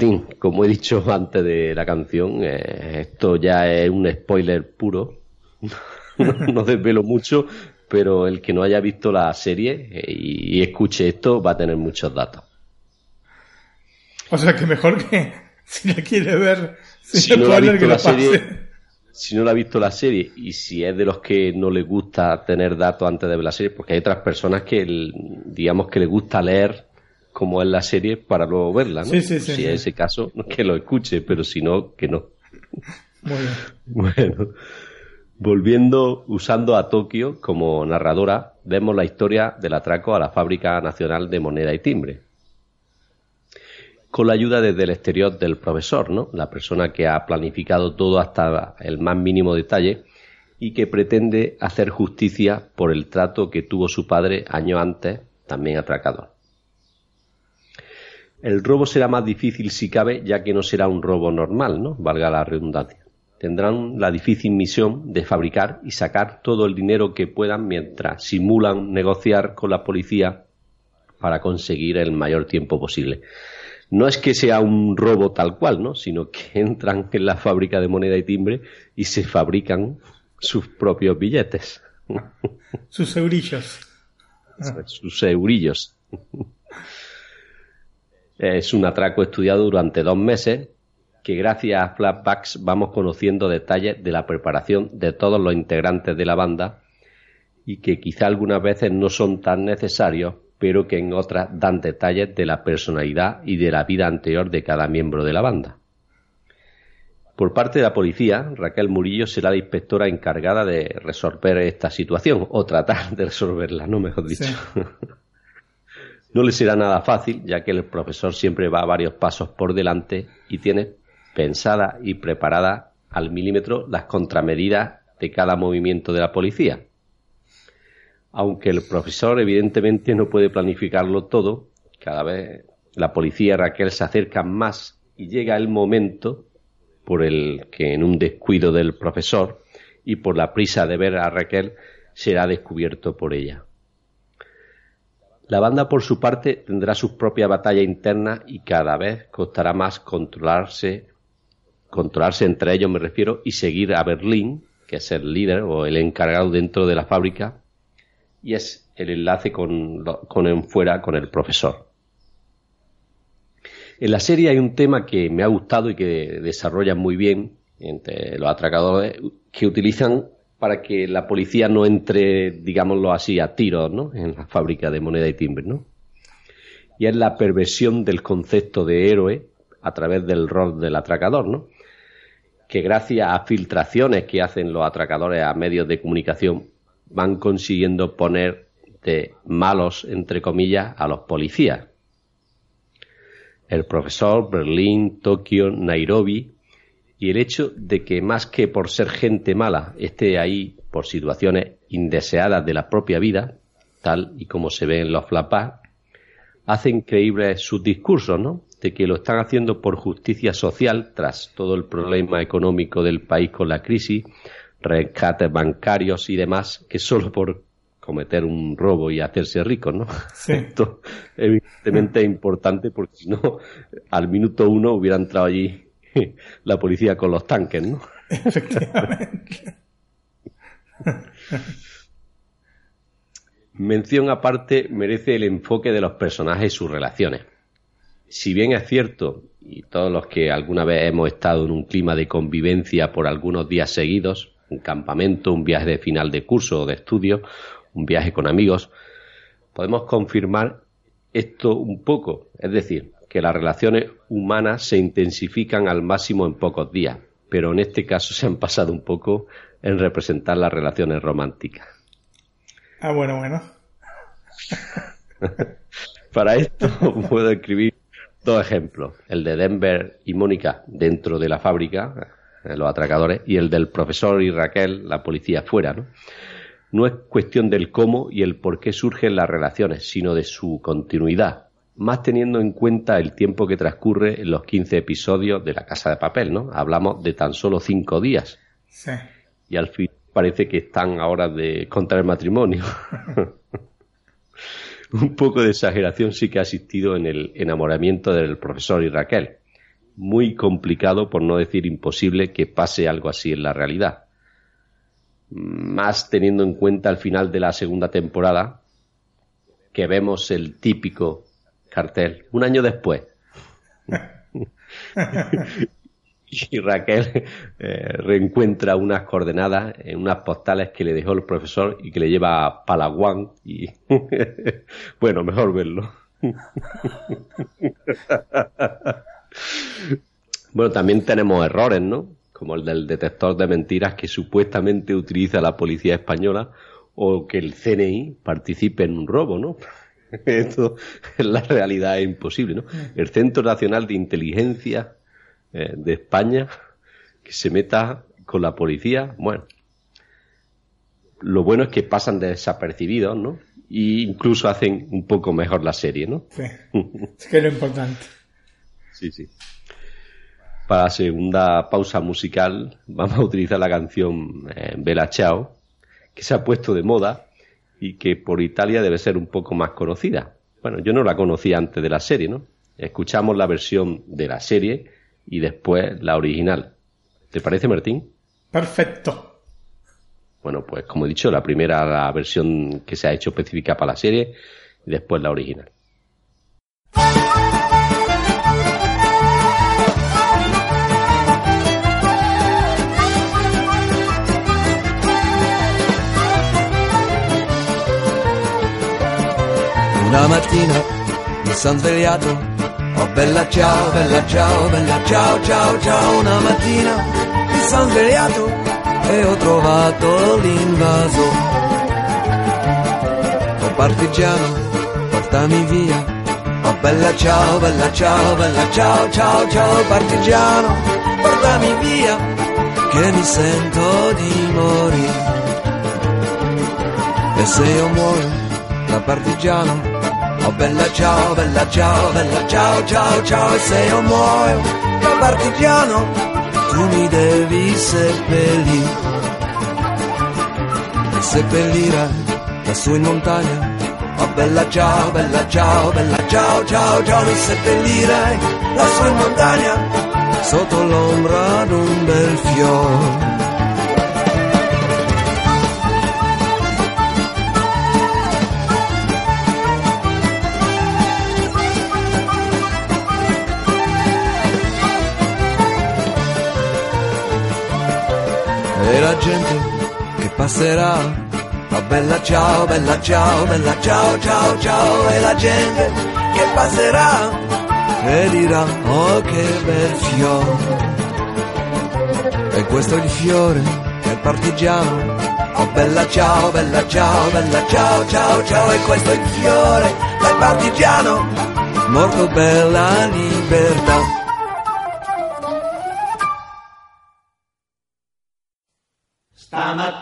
Martín, como he dicho antes de la canción, eh, esto ya es un spoiler puro. no desvelo mucho, pero el que no haya visto la serie eh, y, escuche esto va a tener muchos datos. O sea que mejor que si la quiere ver, si no la ha visto la serie, si no la ha visto la serie y si es de los que no le gusta tener datos antes de ver la serie, porque hay otras personas que digamos que le gusta leer como es la serie para luego verla, ¿no? Sí, sí, si es ese caso, que lo escuche, pero si no, que no. Bien. Bueno, volviendo, usando a Tokio como narradora, vemos la historia del atraco a la Fábrica Nacional de Moneda y Timbre. Con la ayuda desde el exterior del profesor, ¿no? La persona que ha planificado todo hasta el más mínimo detalle y que pretende hacer justicia por el trato que tuvo su padre años antes, también atracador. El robo será más difícil si cabe, ya que no será un robo normal, ¿no? Valga la redundancia. Tendrán la difícil misión de fabricar y sacar todo el dinero que puedan mientras simulan negociar con la policía para conseguir el mayor tiempo posible. No es que sea un robo tal cual, ¿no? Sino que entran en la fábrica de moneda y timbre y se fabrican sus propios billetes. Sus eurillos. sus eurillos. Es un atraco estudiado durante dos meses que gracias a flashbacks vamos conociendo detalles de la preparación de todos los integrantes de la banda y que quizá algunas veces no son tan necesarios, pero que en otras dan detalles de la personalidad y de la vida anterior de cada miembro de la banda. Por parte de la policía, Raquel Murillo será la inspectora encargada de resolver esta situación, o tratar de resolverla, no mejor dicho. No le será nada fácil, ya que el profesor siempre va varios pasos por delante y tiene pensada y preparada al milímetro las contramedidas de cada movimiento de la policía. Aunque el profesor evidentemente no puede planificarlo todo, cada vez la policía Raquel se acercan más y llega el momento por el que en un descuido del profesor y por la prisa de ver a Raquel será descubierto por ella. La banda, por su parte, tendrá su propia batalla interna y cada vez costará más controlarse, controlarse entre ellos, me refiero, y seguir a Berlín, que es el líder o el encargado dentro de la fábrica, y es el enlace con, con fuera con el profesor. En la serie hay un tema que me ha gustado y que desarrollan muy bien entre los atracadores que utilizan para que la policía no entre, digámoslo así, a tiros, ¿no? En la fábrica de moneda y timbre, ¿no? Y es la perversión del concepto de héroe a través del rol del atracador, ¿no? Que gracias a filtraciones que hacen los atracadores a medios de comunicación van consiguiendo poner de malos, entre comillas, a los policías. El profesor, Berlín, Tokio, Nairobi, y el hecho de que más que por ser gente mala esté ahí por situaciones indeseadas de la propia vida, tal y como se ve en los flapas, hace increíbles sus discursos, ¿no? De que lo están haciendo por justicia social tras todo el problema económico del país con la crisis, rescates bancarios y demás, que solo por cometer un robo y hacerse rico, ¿no? Esto evidentemente es importante porque si no, al minuto uno hubiera entrado allí la policía con los tanques, ¿no? Efectivamente. Mención aparte merece el enfoque de los personajes y sus relaciones. Si bien es cierto, y todos los que alguna vez hemos estado en un clima de convivencia por algunos días seguidos, un campamento, un viaje de final de curso o de estudio, un viaje con amigos, podemos confirmar esto un poco. Es decir, que las relaciones humanas se intensifican al máximo en pocos días, pero en este caso se han pasado un poco en representar las relaciones románticas. Ah, bueno, bueno. Para esto puedo escribir dos ejemplos, el de Denver y Mónica dentro de la fábrica, eh, los atracadores, y el del profesor y Raquel, la policía fuera, ¿no? No es cuestión del cómo y el por qué surgen las relaciones, sino de su continuidad, más teniendo en cuenta el tiempo que transcurre en los 15 episodios de La Casa de Papel, ¿no? Hablamos de tan solo cinco días. Sí. Y al fin parece que están ahora de contra el matrimonio. un poco de exageración sí que ha existido en el enamoramiento del profesor y Raquel. Muy complicado, por no decir imposible, que pase algo así en la realidad. Más teniendo en cuenta el final de la segunda temporada, que vemos el típico cartel un año después. y Raquel eh, reencuentra unas coordenadas en unas postales que le dejó el profesor y que le lleva a Palawan y bueno, mejor verlo. bueno, también tenemos errores, ¿no? Como el del detector de mentiras que supuestamente utiliza la policía española o que el CNI participe en un robo, ¿no? Esto en la realidad es imposible, ¿no? El Centro Nacional de Inteligencia eh, de España que se meta con la policía, bueno, lo bueno es que pasan desapercibidos, ¿no? Y incluso hacen un poco mejor la serie, ¿no? Sí, es que es lo importante. Sí, sí. Para la segunda pausa musical vamos a utilizar la canción eh, Bella Ciao, que se ha puesto de moda y que por Italia debe ser un poco más conocida. Bueno, yo no la conocía antes de la serie, ¿no? Escuchamos la versión de la serie y después la original. ¿Te parece, Martín? Perfecto. Bueno, pues como he dicho, la primera la versión que se ha hecho específica para la serie y después la original. Una mattina mi sono svegliato, oh bella ciao, bella ciao, bella ciao, ciao, ciao. Una mattina mi sono svegliato e ho trovato l'invaso. Oh partigiano, portami via. Oh bella ciao, bella ciao, bella ciao, ciao, ciao. Partigiano, portami via, che mi sento di morire. E se io muoio da partigiano, oh bella ciao, bella ciao, bella ciao, ciao, ciao. E se io muoio da partigiano, tu mi devi seppellire. E seppellire lassù in montagna, oh bella ciao, bella ciao, bella ciao, ciao, ciao. Mi seppellire lassù in montagna, sotto l'ombra d'un bel fiore. E la gente che passerà. Oh bella ciao, bella ciao, bella ciao, ciao, ciao, e la gente che passerà e dirà, oh che bel fiore. E questo è il fiore del partigiano. Oh bella ciao, bella ciao, bella ciao, ciao, ciao, e questo è il fiore del partigiano. Morto per la libertà.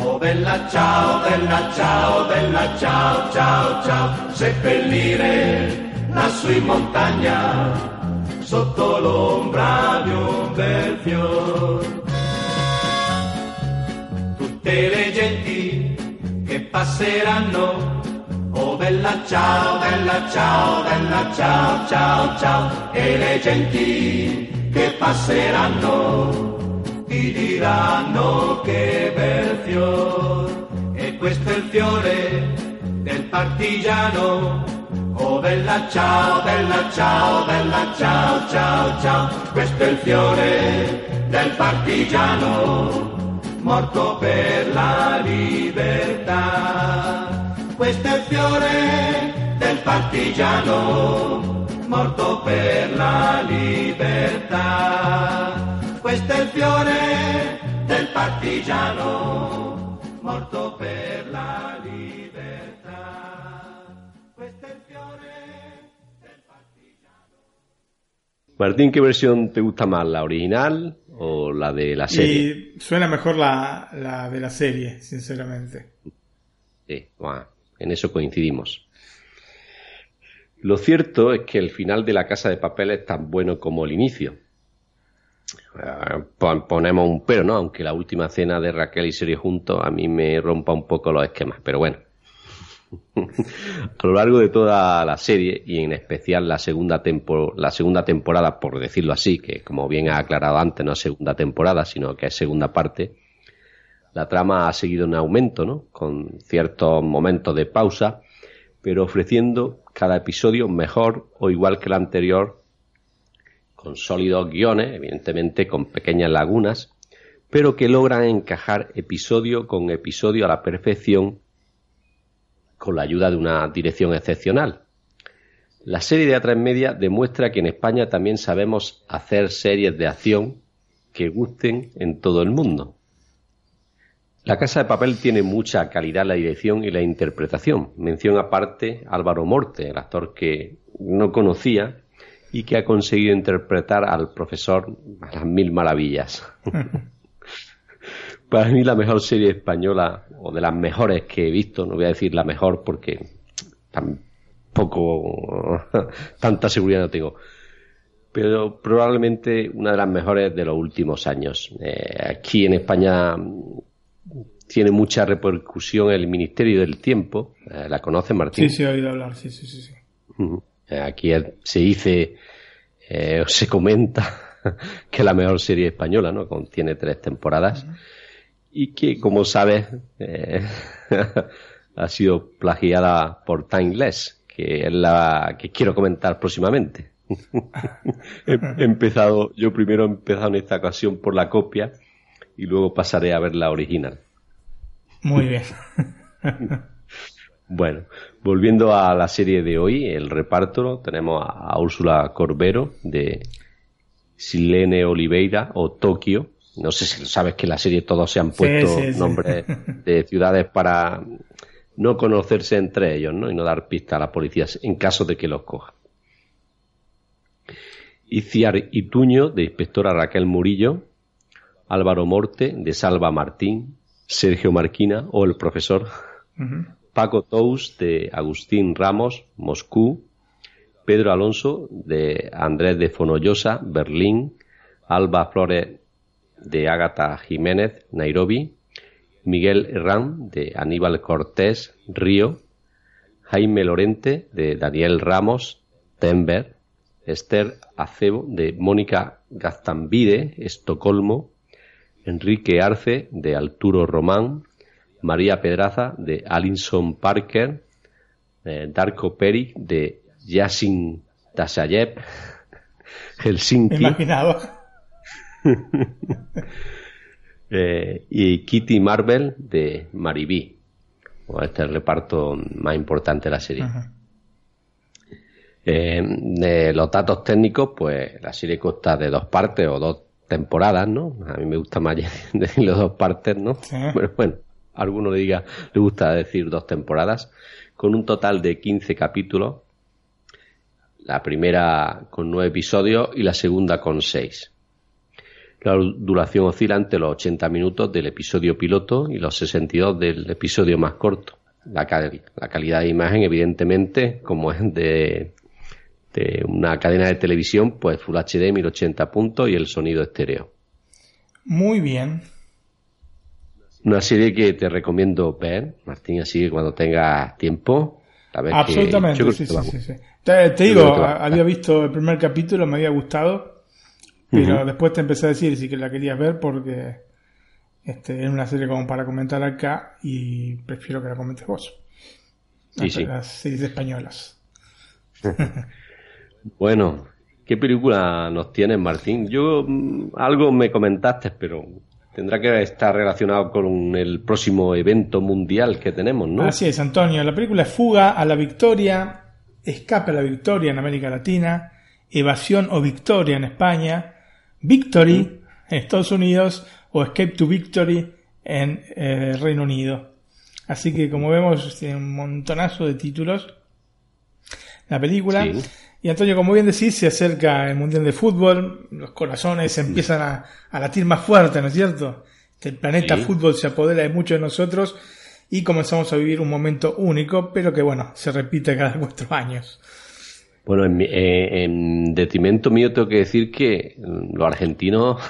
Oh bella ciao, bella ciao, bella ciao, ciao, ciao, seppellire lassù in montagna, sotto l'ombra di un bel fior. Tutte le genti che passeranno, oh bella ciao, bella ciao, bella ciao, ciao, ciao, e le genti che passeranno ti diranno che bel fior e questo è il fiore del partigiano Oh bella ciao, bella ciao, bella ciao, ciao, ciao. Questo è il fiore del partigiano, morto per la libertà. Questo è il fiore del partigiano, morto per la libertà. Questo è il fiore del partigiano, morto per la libertà. Questo è il fiore del partigiano. Martín, ¿qué versión te gusta más, la original o la de la serie? Y suena mejor la, la de la serie, sinceramente. Sí, bueno, en eso coincidimos. Lo cierto es que el final de la casa de papel es tan bueno como el inicio. Eh, pon- ponemos un pero, ¿no? Aunque la última cena de Raquel y Sergio juntos a mí me rompa un poco los esquemas, pero bueno. a lo largo de toda la serie y en especial la segunda, la segunda temporada, por decirlo así, que como bien ha aclarado antes, no es segunda temporada, sino que es segunda parte, la trama ha seguido en aumento, ¿no? Con ciertos momentos de pausa, pero ofreciendo cada episodio mejor o igual que el anterior, con sólidos guiones, evidentemente con pequeñas lagunas, pero que logran encajar episodio con episodio a la perfección con la ayuda de una dirección excepcional. La serie de A3 Media demuestra que en España también sabemos hacer series de acción que gusten en todo el mundo. La Casa de Papel tiene mucha calidad en la dirección y la interpretación. Mención aparte Álvaro Morte, el actor que no conocía y que ha conseguido interpretar al profesor a las mil maravillas. Para mí la mejor serie española, o de las mejores que he visto, no voy a decir la mejor porque tampoco tanta seguridad no tengo, pero probablemente una de las mejores de los últimos años. Eh, aquí en España tiene mucha repercusión el Ministerio del Tiempo, eh, ¿la conoce Martín? Sí, sí, he oído hablar, sí, sí, sí. sí. Aquí es- se dice, eh, o se comenta que es la mejor serie española, ¿no? Contiene tres temporadas y que, como sabes, eh, ha sido plagiada por Timeless, que es la que quiero comentar próximamente. he, he empezado, yo primero he empezado en esta ocasión por la copia y luego pasaré a ver la original. Muy bien. Bueno, volviendo a la serie de hoy, el reparto, tenemos a, Úrsula Corbero de Silene Oliveira o Tokio. No sé si sabes que en la serie todos se han puesto sí, sí. nombres de ciudades para no conocerse entre ellos, ¿no? Y no dar pista a la policía en caso de que los coja. Iciar Ituño de inspectora Raquel Murillo, Álvaro Morte de Salva Martín, Sergio Marquina o el profesor. Paco Tous de Agustín Ramos, Moscú, Pedro Alonso de Andrés de Fonollosa, Berlín, Alba Flores de Ágata Jiménez, Nairobi, Miguel Herrán de Aníbal Cortés, Río, Jaime Lorente de Daniel Ramos, Denver, Esther Acebo de Mónica Gaztambide, Estocolmo, Enrique Arce de Arturo Román, María Pedraza de Alinson Parker, eh, Darko Peric de Yasin Tasayev, Helsinki imaginaba. eh, y Kitty Marvel de Maribí. Bueno, este es el reparto más importante de la serie. Ajá. Eh, de los datos técnicos, pues la serie consta de dos partes o dos temporadas, ¿no? A mí me gusta más decirlo dos partes, ¿no? Sí. Bueno, bueno, alguno le diga, le gusta decir dos temporadas, con un total de 15 capítulos. La primera con nueve episodios y la segunda con seis. La duración oscila entre los 80 minutos del episodio piloto y los 62 del episodio más corto. La, cal- la calidad de imagen, evidentemente, como es de, de una cadena de televisión, pues Full HD 1080 puntos y el sonido estéreo. Muy bien. Una serie que te recomiendo ver, Martín, así que cuando tengas tiempo, a ver Absolutamente, sí, que sí, sí, gustar. sí. Te, digo, había visto el primer capítulo, me había gustado, pero después te empecé a decir si que la querías ver porque este, es una serie como para comentar acá y prefiero que la comentes vos. Sí, Las- sí. Las series españolas. Bueno, ¿qué película nos tienes, Martín? Yo mm, algo me comentaste, pero tendrá que estar relacionado con el próximo evento mundial que tenemos, ¿no? Así es, Antonio. La película es Fuga a la Victoria, Escape a la Victoria en América Latina, Evasión o Victoria en España, Victory en Estados Unidos o Escape to Victory en eh, Reino Unido. Así que como vemos, tiene un montonazo de títulos la película. Sí. Y Antonio, como bien decís, se acerca el Mundial de Fútbol, los corazones empiezan a, a latir más fuerte, ¿no es cierto? El planeta Sí. fútbol se apodera de muchos de nosotros y comenzamos a vivir un momento único, pero que bueno, se repite cada cuatro años. Bueno, en, eh, en detrimento mío tengo que decir que mm, los argentinos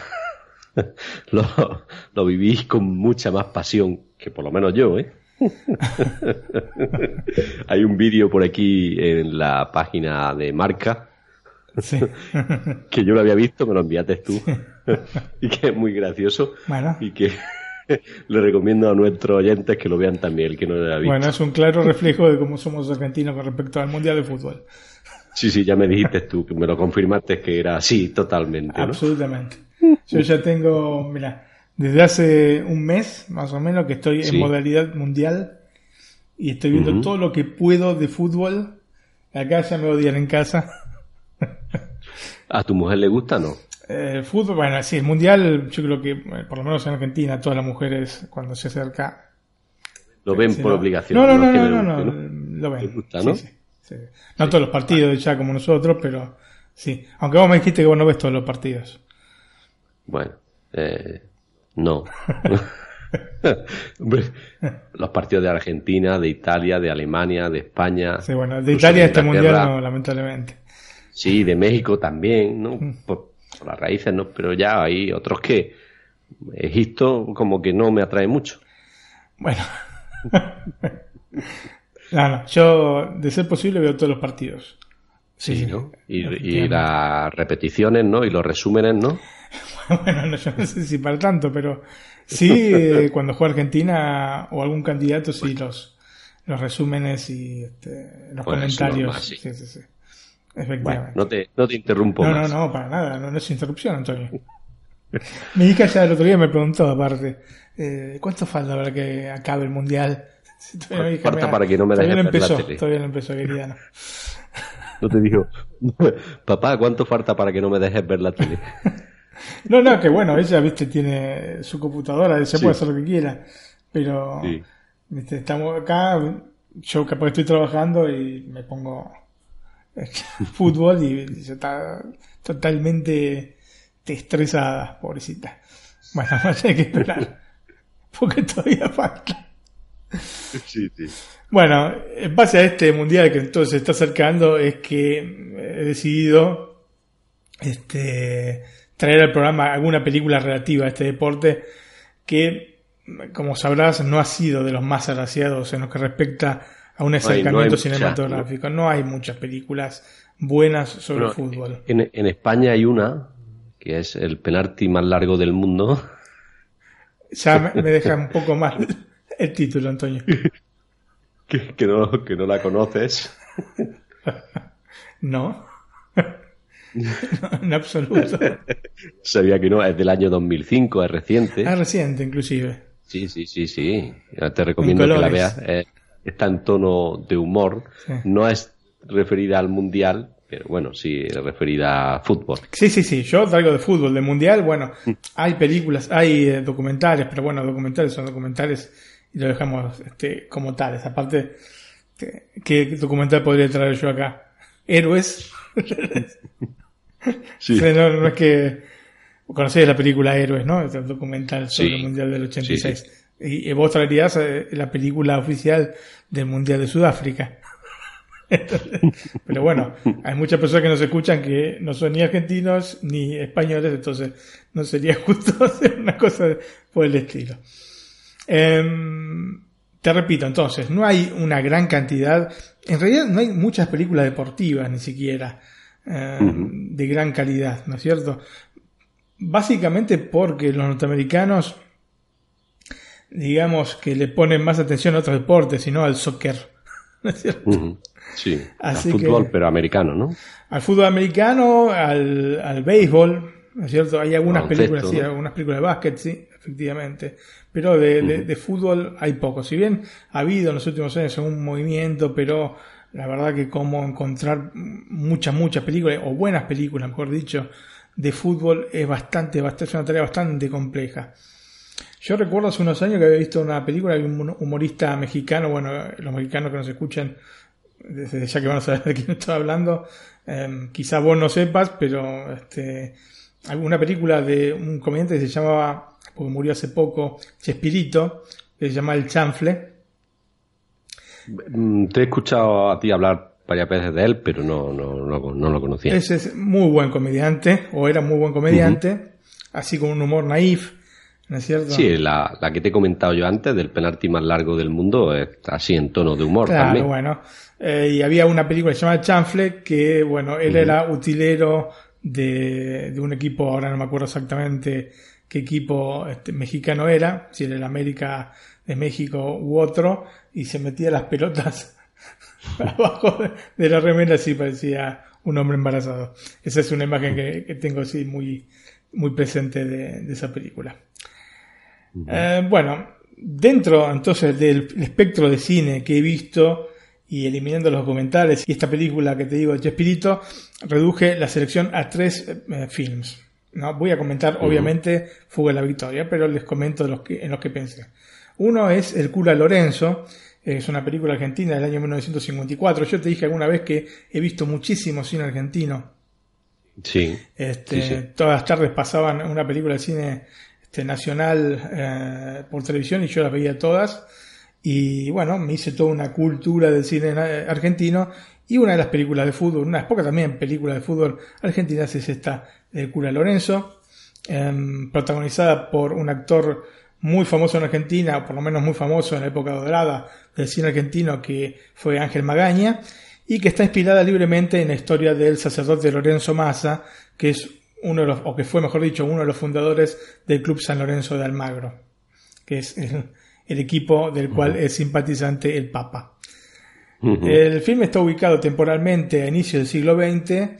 lo, lo vivís con mucha más pasión que por lo menos yo, ¿eh? Hay un vídeo por aquí en la página de Marca Sí. que yo lo había visto, me lo enviaste tú y que es muy gracioso Bueno. y que le recomiendo a nuestros oyentes que lo vean también, el que no lo haya visto. Bueno, es un claro reflejo de cómo somos argentinos con respecto al Mundial de Fútbol. Sí, sí, ya me dijiste tú, que me lo confirmaste que era así totalmente, ¿no? Absolutamente. Yo ya tengo, mira, desde hace un mes más o menos que estoy Sí. en modalidad mundial y estoy viendo todo lo que puedo de fútbol. Acá ya me odian en casa. ¿A tu mujer le gusta no? Eh, fútbol, bueno, sí, el mundial, yo creo que, eh, por lo menos en Argentina, todas las mujeres cuando se acerca. Lo ven por no. obligación. No, no, no, no, no, no, lo ven. Les gusta, Sí, ¿no? sí, sí. No todos los partidos ya como nosotros, pero sí. Aunque vos me dijiste que vos no ves todos los partidos. Bueno, eh, no. Hombre, los partidos de Argentina, de Italia, de Alemania, de España. Sí, bueno, de Italia este mundial no, lamentablemente. Sí, de México también, ¿no? Mm. Por, por las raíces, ¿no? Pero ya hay otros que Egipto como que no me atrae mucho. Bueno. no, no, yo de ser posible veo todos los partidos. Sí, ¿no? Y, y las repeticiones, ¿no? Y los resúmenes, ¿no? Bueno, no, yo no sé si para tanto, pero sí, eh, cuando juega Argentina o algún candidato, sí, los, los resúmenes y este, los Bueno, comentarios. normal, sí. sí, sí, sí. Bueno, Efectivamente. no te, no te interrumpo no, más. no, no, para nada, no, no es interrupción, Antonio. Mi hija ya el otro día me preguntó, aparte, eh, ¿cuánto falta para que acabe el mundial? Todavía Falta para que no me todavía dejes no ver la empezó, tele. todavía no empezó, querida. no. No te digo, papá, ¿cuánto falta para que no me dejes ver la tele? No, no, que bueno, ella, viste, tiene su computadora, ella Sí. puede hacer lo que quiera, pero, Sí. viste, estamos acá, yo capaz que estoy trabajando y me pongo eh, fútbol y ella está totalmente estresada, pobrecita. Bueno, hay que esperar, porque todavía falta. Sí, sí. Bueno, en base a este mundial que entonces se está acercando, es que he decidido este, traer al programa alguna película relativa a este deporte que, como sabrás, no ha sido de los más agraciados en lo que respecta a un hay- no hay acercamiento cinematográfico. No hay muchas películas buenas sobre Bueno, fútbol. En, en España hay una que es el penalti más largo del mundo. Ya me, me deja un poco mal el título, Antonio. Que, que no, que no la conoces. No. En absoluto. Sabía que no, es del año 2005, es reciente. Ah, reciente, inclusive. Sí, sí, sí, sí. Te recomiendo En que la veas. Eh, está en tono de humor. Sí. No es referida al mundial, pero bueno, sí es referida a fútbol. Sí, sí, sí. Yo traigo de fútbol, de mundial. Bueno, hay películas, hay eh, documentales, pero bueno, documentales son documentales y lo dejamos este, como tales. Aparte, este, ¿qué documental podría traer yo acá? Héroes. Sí. O sea, no, no es que conocéis la película Héroes, ¿no? Es el documental sobre Sí. el Mundial del 86. Y, y vos traerías eh, la película oficial del Mundial de Sudáfrica. Pero bueno, hay muchas personas que nos escuchan que no son ni argentinos ni españoles, entonces no sería justo hacer una cosa por el estilo. Em, te repito, entonces, no hay una gran cantidad, en realidad no hay muchas películas deportivas ni siquiera eh, de gran calidad, ¿no es cierto? Básicamente porque los norteamericanos, digamos que le ponen más atención a otros deportes y no al soccer. ¿no es cierto? Sí, Así al fútbol, que- pero americano, ¿no? Al fútbol americano, al, al béisbol, ¿no es cierto? Hay algunas películas, sí, algunas películas de básquet, sí, efectivamente. Pero de, de- de fútbol hay poco. Si bien ha habido en los últimos años un movimiento, pero la verdad que como encontrar muchas, muchas películas, o buenas películas, mejor dicho, de fútbol es bastante, bastante, es una tarea bastante compleja. Yo recuerdo hace unos años que había visto una película de un humorista mexicano, bueno, los mexicanos que nos escuchan, desde ya que van a saber de quién estoy hablando, eh, quizá vos no sepas, pero este, alguna película de un comediante que se llamaba, porque murió hace poco, Chespirito, que se llama El Chanfle. Mm, Te he escuchado a ti hablar varias veces de él, pero no, no, no, no lo conocía. Ese es muy buen comediante, o era muy buen comediante, así con un humor naif, ¿no es cierto? Sí, la, la que te he comentado yo antes, del penalti más largo del mundo, es así en tono de humor Claro, también. bueno. Eh, y había una película que se llama Chanfle, que, bueno, él era utilero de, de un equipo, ahora no me acuerdo exactamente qué equipo este, mexicano era, si era el América de México u otro, y se metía las pelotas abajo de, la remera, así parecía un hombre embarazado. Esa es una imagen que, que tengo así muy, muy presente de, de esa película. Eh, bueno, dentro entonces del espectro de cine que he visto y eliminando los documentales y esta película que te digo de Chespirito, reduje la selección a tres eh, films. ¿no? Voy a comentar obviamente Fuga de la Victoria, pero les comento los que, en los que pensé. Uno es El cura Lorenzo, es una película argentina del año 1954. Yo te dije alguna vez que he visto muchísimo cine argentino. Sí. Este, Sí, sí. Todas las tardes pasaban una película de cine este, nacional eh, por televisión y yo las veía todas. Y bueno, me hice toda una cultura del cine eh, argentino. Y una de las películas de fútbol, una de las pocas también películas de fútbol argentinas es esta, El cura Lorenzo, em, protagonizada por un actor muy famoso en Argentina, o por lo menos muy famoso en la época dorada del cine argentino, que fue Ángel Magaña, y que está inspirada libremente en la historia del sacerdote Lorenzo Massa, que es uno de los, o que fue mejor dicho, uno de los fundadores del Club San Lorenzo de Almagro, que es el, el equipo del cual es simpatizante el Papa. El filme está ubicado temporalmente a inicios del siglo XX,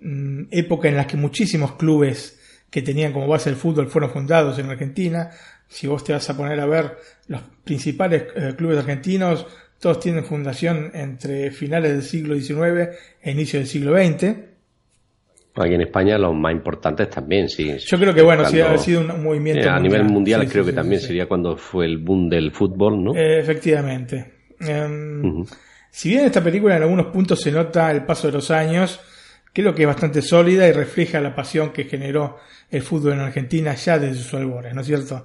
mm, época en la que muchísimos clubes que tenían como base el fútbol fueron fundados en Argentina. Si vos te vas a poner a ver los principales eh, clubes argentinos, todos tienen fundación entre finales del siglo XIX e inicio del siglo XX. Aquí en España los más importantes también, sí. Yo creo que, bueno, sí Cuando- ha sido un, movimiento. Eh, a nivel mundial Sí, creo sí, que sí, también sí. sería cuando fue el boom del fútbol, ¿no? Eh, efectivamente. Em. Si bien en esta película en algunos puntos se nota el paso de los años, creo que es bastante sólida y refleja la pasión que generó el fútbol en Argentina ya desde sus albores, ¿no es cierto?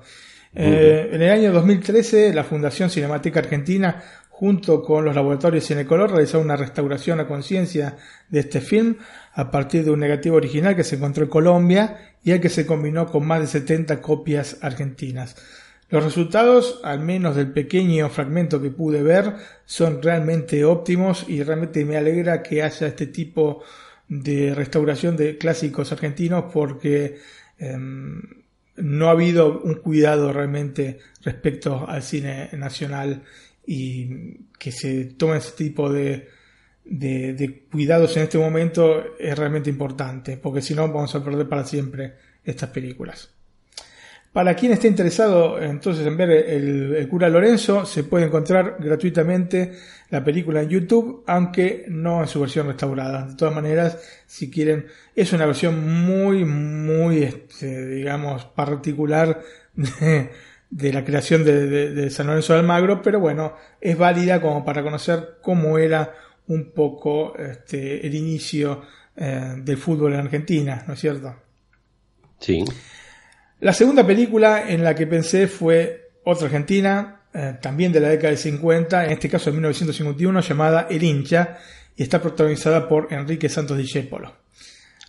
Eh, en el año 2013, la Fundación Cinemateca Argentina, junto con los laboratorios Cinecolor, realizó una restauración a conciencia de este film a partir de un negativo original que se encontró en Colombia y al que se combinó con más de 70 copias argentinas. Los resultados, al menos del pequeño fragmento que pude ver, son realmente óptimos y realmente me alegra que haya este tipo de restauración de clásicos argentinos porque em, no ha habido un cuidado realmente respecto al cine nacional y que se tomen ese tipo de, de, de cuidados en este momento es realmente importante porque si no vamos a perder para siempre estas películas. Para quien esté interesado entonces en ver el, cura Lorenzo, se puede encontrar gratuitamente la película en YouTube, aunque no en su versión restaurada. De todas maneras, si quieren, es una versión muy, muy, este, digamos, particular de, la creación de San Lorenzo de Almagro, pero bueno, es válida como para conocer cómo era un poco este, el inicio eh, del fútbol en Argentina, ¿no es cierto? Sí. La segunda película en la que pensé fue otra argentina, eh, también de la década del 50, en este caso de 1951, llamada El hincha, y está protagonizada por Enrique Santos Discépolo.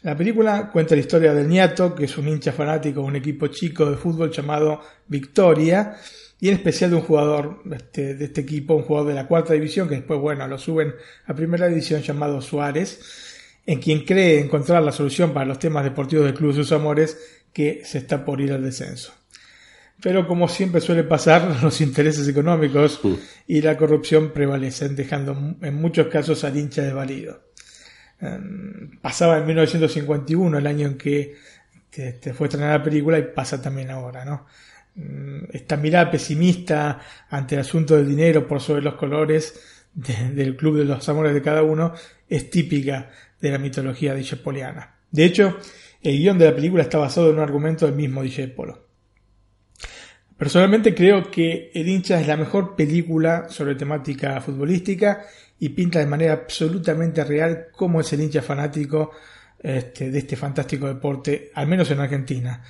La película cuenta la historia del Niato, que es un hincha fanático de un equipo chico de fútbol llamado Victoria, y en especial de un jugador este, de este equipo, un jugador de la cuarta división, que después, bueno, lo suben a primera división llamado Suárez, en quien cree encontrar la solución para los temas deportivos del club de sus amores, que se está por ir al descenso. pero como siempre suele pasar, los intereses económicos Mm. y la corrupción prevalecen, dejando en muchos casos al hincha desvalido. Em, pasaba en 1951, el año en que te, te fue estrenada la película, y pasa también ahora, ¿no? Mm, Esta mirada pesimista ante el asunto del dinero por sobre los colores de- del club de los amores de cada uno es típica de la mitología discepoliana. De hecho, el guion de la película está basado en un argumento del mismo Discepolo. Personalmente creo que El hincha es la mejor película sobre temática futbolística y pinta de manera absolutamente real cómo es el hincha fanático este, de este fantástico deporte, al menos en Argentina,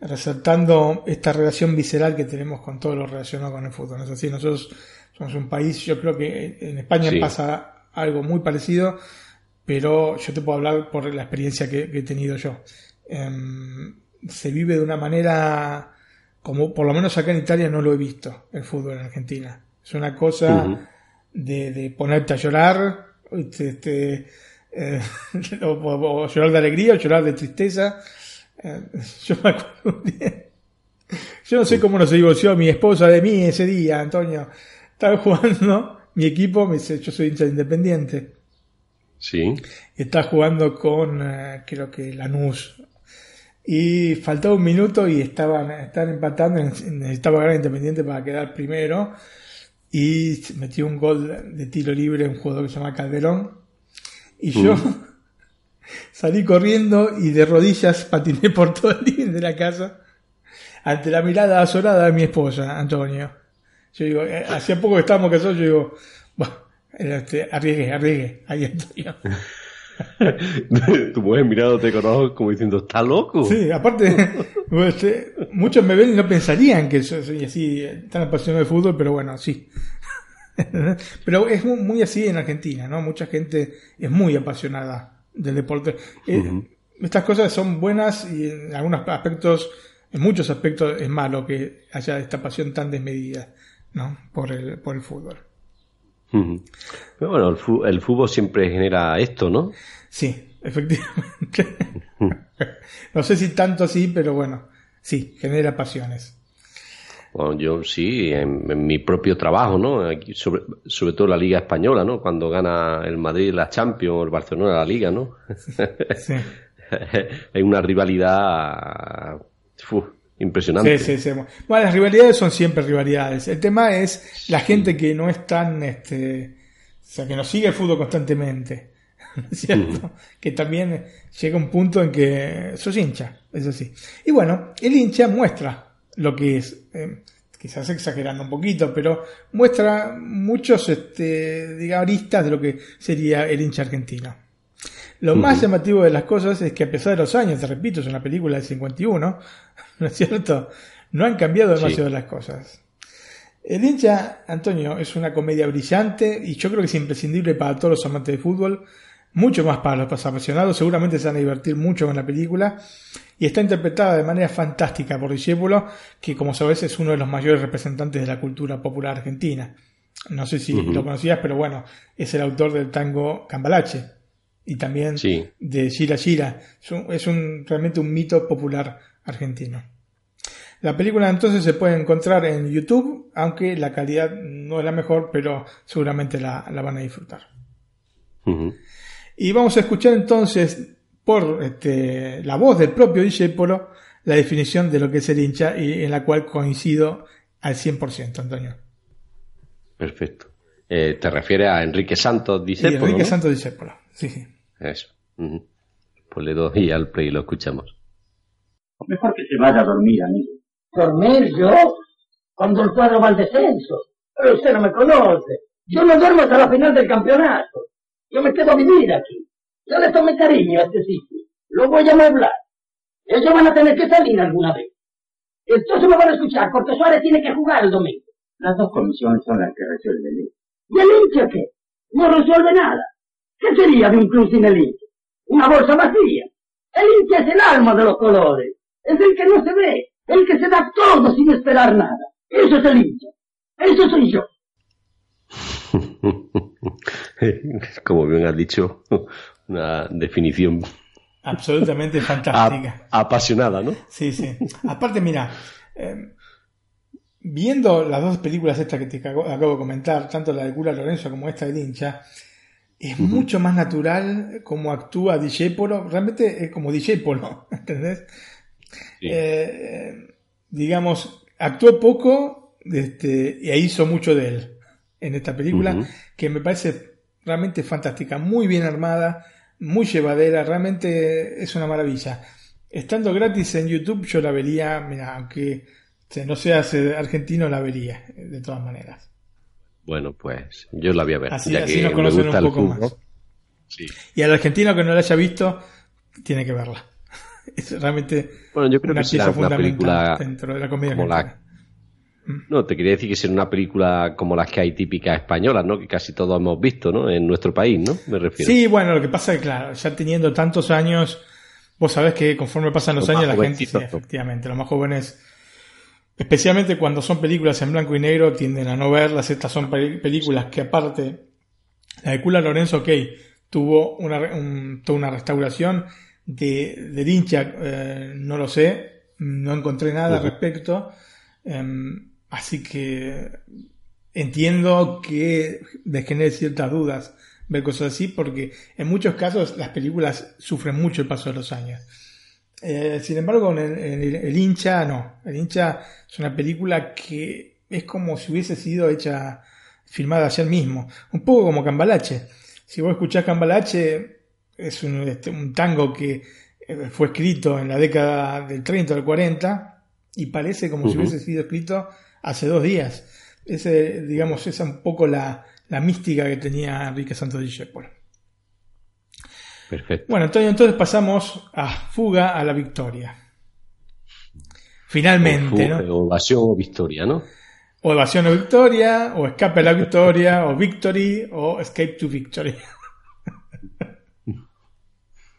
resaltando esta relación visceral que tenemos con todo lo relacionado con el fútbol. ¿no es así? Nosotros somos un país, yo creo que en España Sí. pasa algo muy parecido, pero yo te puedo hablar por la experiencia que, que he tenido yo. Em, se vive de una manera como por lo menos acá en Italia no lo he visto el fútbol en Argentina. Es una cosa de, de, ponerte a llorar, este, este, eh, o, o- o llorar de alegría o llorar de tristeza. Eh, yo me acuerdo un día- yo no sé cómo no se divorció mi esposa de mí ese día, Antonio. Estaba jugando mi equipo, me dice, yo soy hincha de independiente. Sí. Está jugando con, eh, creo que Lanús. Y faltaba un minuto y estaban, estaban empatando. Necesitaba ganar Independiente para quedar primero. Y metió un gol de tiro libre un jugador que se llama Calderón. Y yo salí corriendo y de rodillas patiné por todo el living de la casa. Ante la mirada azorada de mi esposa, Antonio. Yo digo, eh, hacía poco que estábamos casados, yo digo, bueno, este, arriesgué, arriesgué. Ahí estoy yo. tu mujer mirándote con ojos como diciendo, ¿está loco? Sí, aparte, este, muchos me ven y no pensarían que yo soy así, eh, tan apasionado de fútbol, pero bueno, sí. pero es muy, muy así en Argentina, ¿no? Mucha gente es muy apasionada del deporte. Eh. Estas cosas son buenas y en algunos aspectos, en muchos aspectos es malo que haya esta pasión tan desmedida, ¿no? Por el, por el fútbol. Pero bueno, el, fútbol siempre genera esto, ¿no? Sí, efectivamente. no sé si tanto así, pero bueno, sí, genera pasiones. Bueno, yo sí, en, en mi propio trabajo, ¿no? Aquí, sobre, sobre todo la Liga Española, ¿no? Cuando gana el Madrid la Champions o el Barcelona la Liga, ¿no? Sí. Hay una rivalidad fu, impresionante. Sí, sí, sí. Bueno, las rivalidades son siempre rivalidades. El tema es la gente que no es tan, este, o sea, que no sigue el fútbol constantemente. ¿no es ¿Cierto? Que también llega un punto en que sos hincha, es así. Y bueno, el hincha muestra lo que es, eh, quizás exagerando un poquito, pero muestra muchos, este, digamos, aristas de lo que sería el hincha argentino. Lo más llamativo de las cosas es que a pesar de los años, te repito, es una película del 51, ¿no es cierto? No han cambiado Sí. demasiado las cosas. El hincha, Antonio, es una comedia brillante y yo creo que es imprescindible para todos los amantes de fútbol, mucho más para los apasionados, seguramente se van a divertir mucho con la película y está interpretada de manera fantástica por Discépolo, que como sabes es uno de los mayores representantes de la cultura popular argentina. No sé si lo conocías, pero bueno, es el autor del tango Cambalache y también Sí. de Gira Gira. Es, un, es un- realmente un mito popular argentino. La película entonces se puede encontrar en YouTube, aunque la calidad no es la mejor, pero seguramente la, la van a disfrutar. Y vamos a escuchar entonces por este, la voz del propio Discepolo la definición de lo que es el hincha y en la cual coincido al 100%, Antonio. Perfecto. Eh, ¿Te refieres a Enrique Santos, dice? Enrique Santos Discepolo. Sí, sí. Eso. Pues le doy al play y lo escuchamos. Mejor que se vaya a dormir, amigo. ¿Dormir yo? Cuando el cuadro va al descenso. Pero usted no me conoce. Yo no duermo hasta la final del campeonato. Yo me quedo a vivir aquí. Yo le tomé cariño a este sitio. Lo voy a amueblar. Ellos van a tener que salir alguna vez. Entonces me van a escuchar porque Suárez tiene que jugar el domingo. Las dos comisiones son las que resuelven. ¿Y el hincha qué? No resuelve nada. ¿Qué sería de un club sin el hincha? Una bolsa vacía. El hincha es el alma de los colores. Es el que no se ve. El que se da todo sin esperar nada. Eso es el hincha. Eso soy yo. Como bien has dicho, una definición Absolutamente fantástica. ap- apasionada, ¿no? Sí, sí. Aparte, mira, eh, viendo las dos películas estas que te acabo, de comentar, tanto la de Cura Lorenzo como esta de Hincha, es mucho más natural como actúa Polo. Realmente es como Polo, ¿entendés? Eh, digamos, actuó poco este, y hizo mucho de él en esta película, que me parece realmente fantástica, muy bien armada, muy llevadera, realmente es una maravilla. Estando gratis en YouTube yo la vería, mira, aunque no seas argentino, la vería, de todas maneras. Bueno, pues yo la voy a ver. Así, así nos conocen un poco más. Y al argentino que no la haya visto, tiene que verla. Es realmente bueno, yo creo una que pieza una película dentro de la comedia como la... No, te quería decir que será una película como las que hay típicas españolas, ¿no? Que casi todos hemos visto, ¿no? En nuestro país, ¿no? Me refiero. Sí, bueno, lo que pasa es que, claro, ya teniendo tantos años, vos sabés que conforme pasan los, años, la gente, sí, efectivamente, los más jóvenes, especialmente cuando son películas en blanco y negro, tienden a no verlas. Estas son películas que, aparte, la de Cula Lorenzo, ok, tuvo una, toda una restauración de, de Dincha, eh, no lo sé, no encontré nada al respecto, em, así que entiendo que me genere ciertas dudas ver cosas así, porque en muchos casos las películas sufren mucho el paso de los años. Eh, sin embargo, en el, hincha, no. El hincha es una película que es como si hubiese sido hecha, filmada ayer mismo. Un poco como Cambalache. Si vos escuchás Cambalache, es un, este, un tango que eh, fue escrito en la década del 30 o del 40 y parece como si hubiese sido escrito hace dos días. Ese, digamos, esa es un poco la, la mística que tenía Enrique Santos Discépolo. Perfecto. Bueno, Antonio, entonces pasamos a Fuga a la Victoria. Finalmente, ¿no? O evasión o victoria, ¿no? O evasión o victoria, o escape a la victoria, o victory, o escape to victory.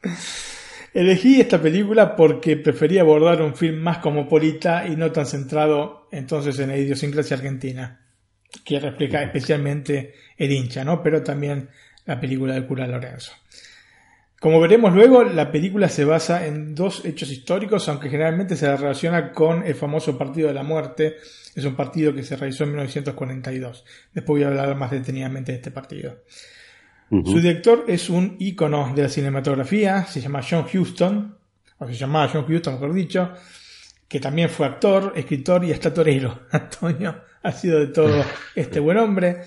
Elegí esta película porque prefería abordar un film más cosmopolita y no tan centrado entonces en la idiosincrasia argentina, que refleja especialmente el hincha, ¿no? Pero también la película del cura Lorenzo. Como veremos luego, la película se basa en dos hechos históricos, aunque generalmente se la relaciona con el famoso Partido de la Muerte. Es un partido que se realizó en 1942. Después voy a hablar más detenidamente de este partido. Su director es un ícono de la cinematografía, se llama John Huston, o se llamaba John Huston, mejor dicho, que también fue actor, escritor y hasta torero. Antonio ha sido de todo este buen hombre.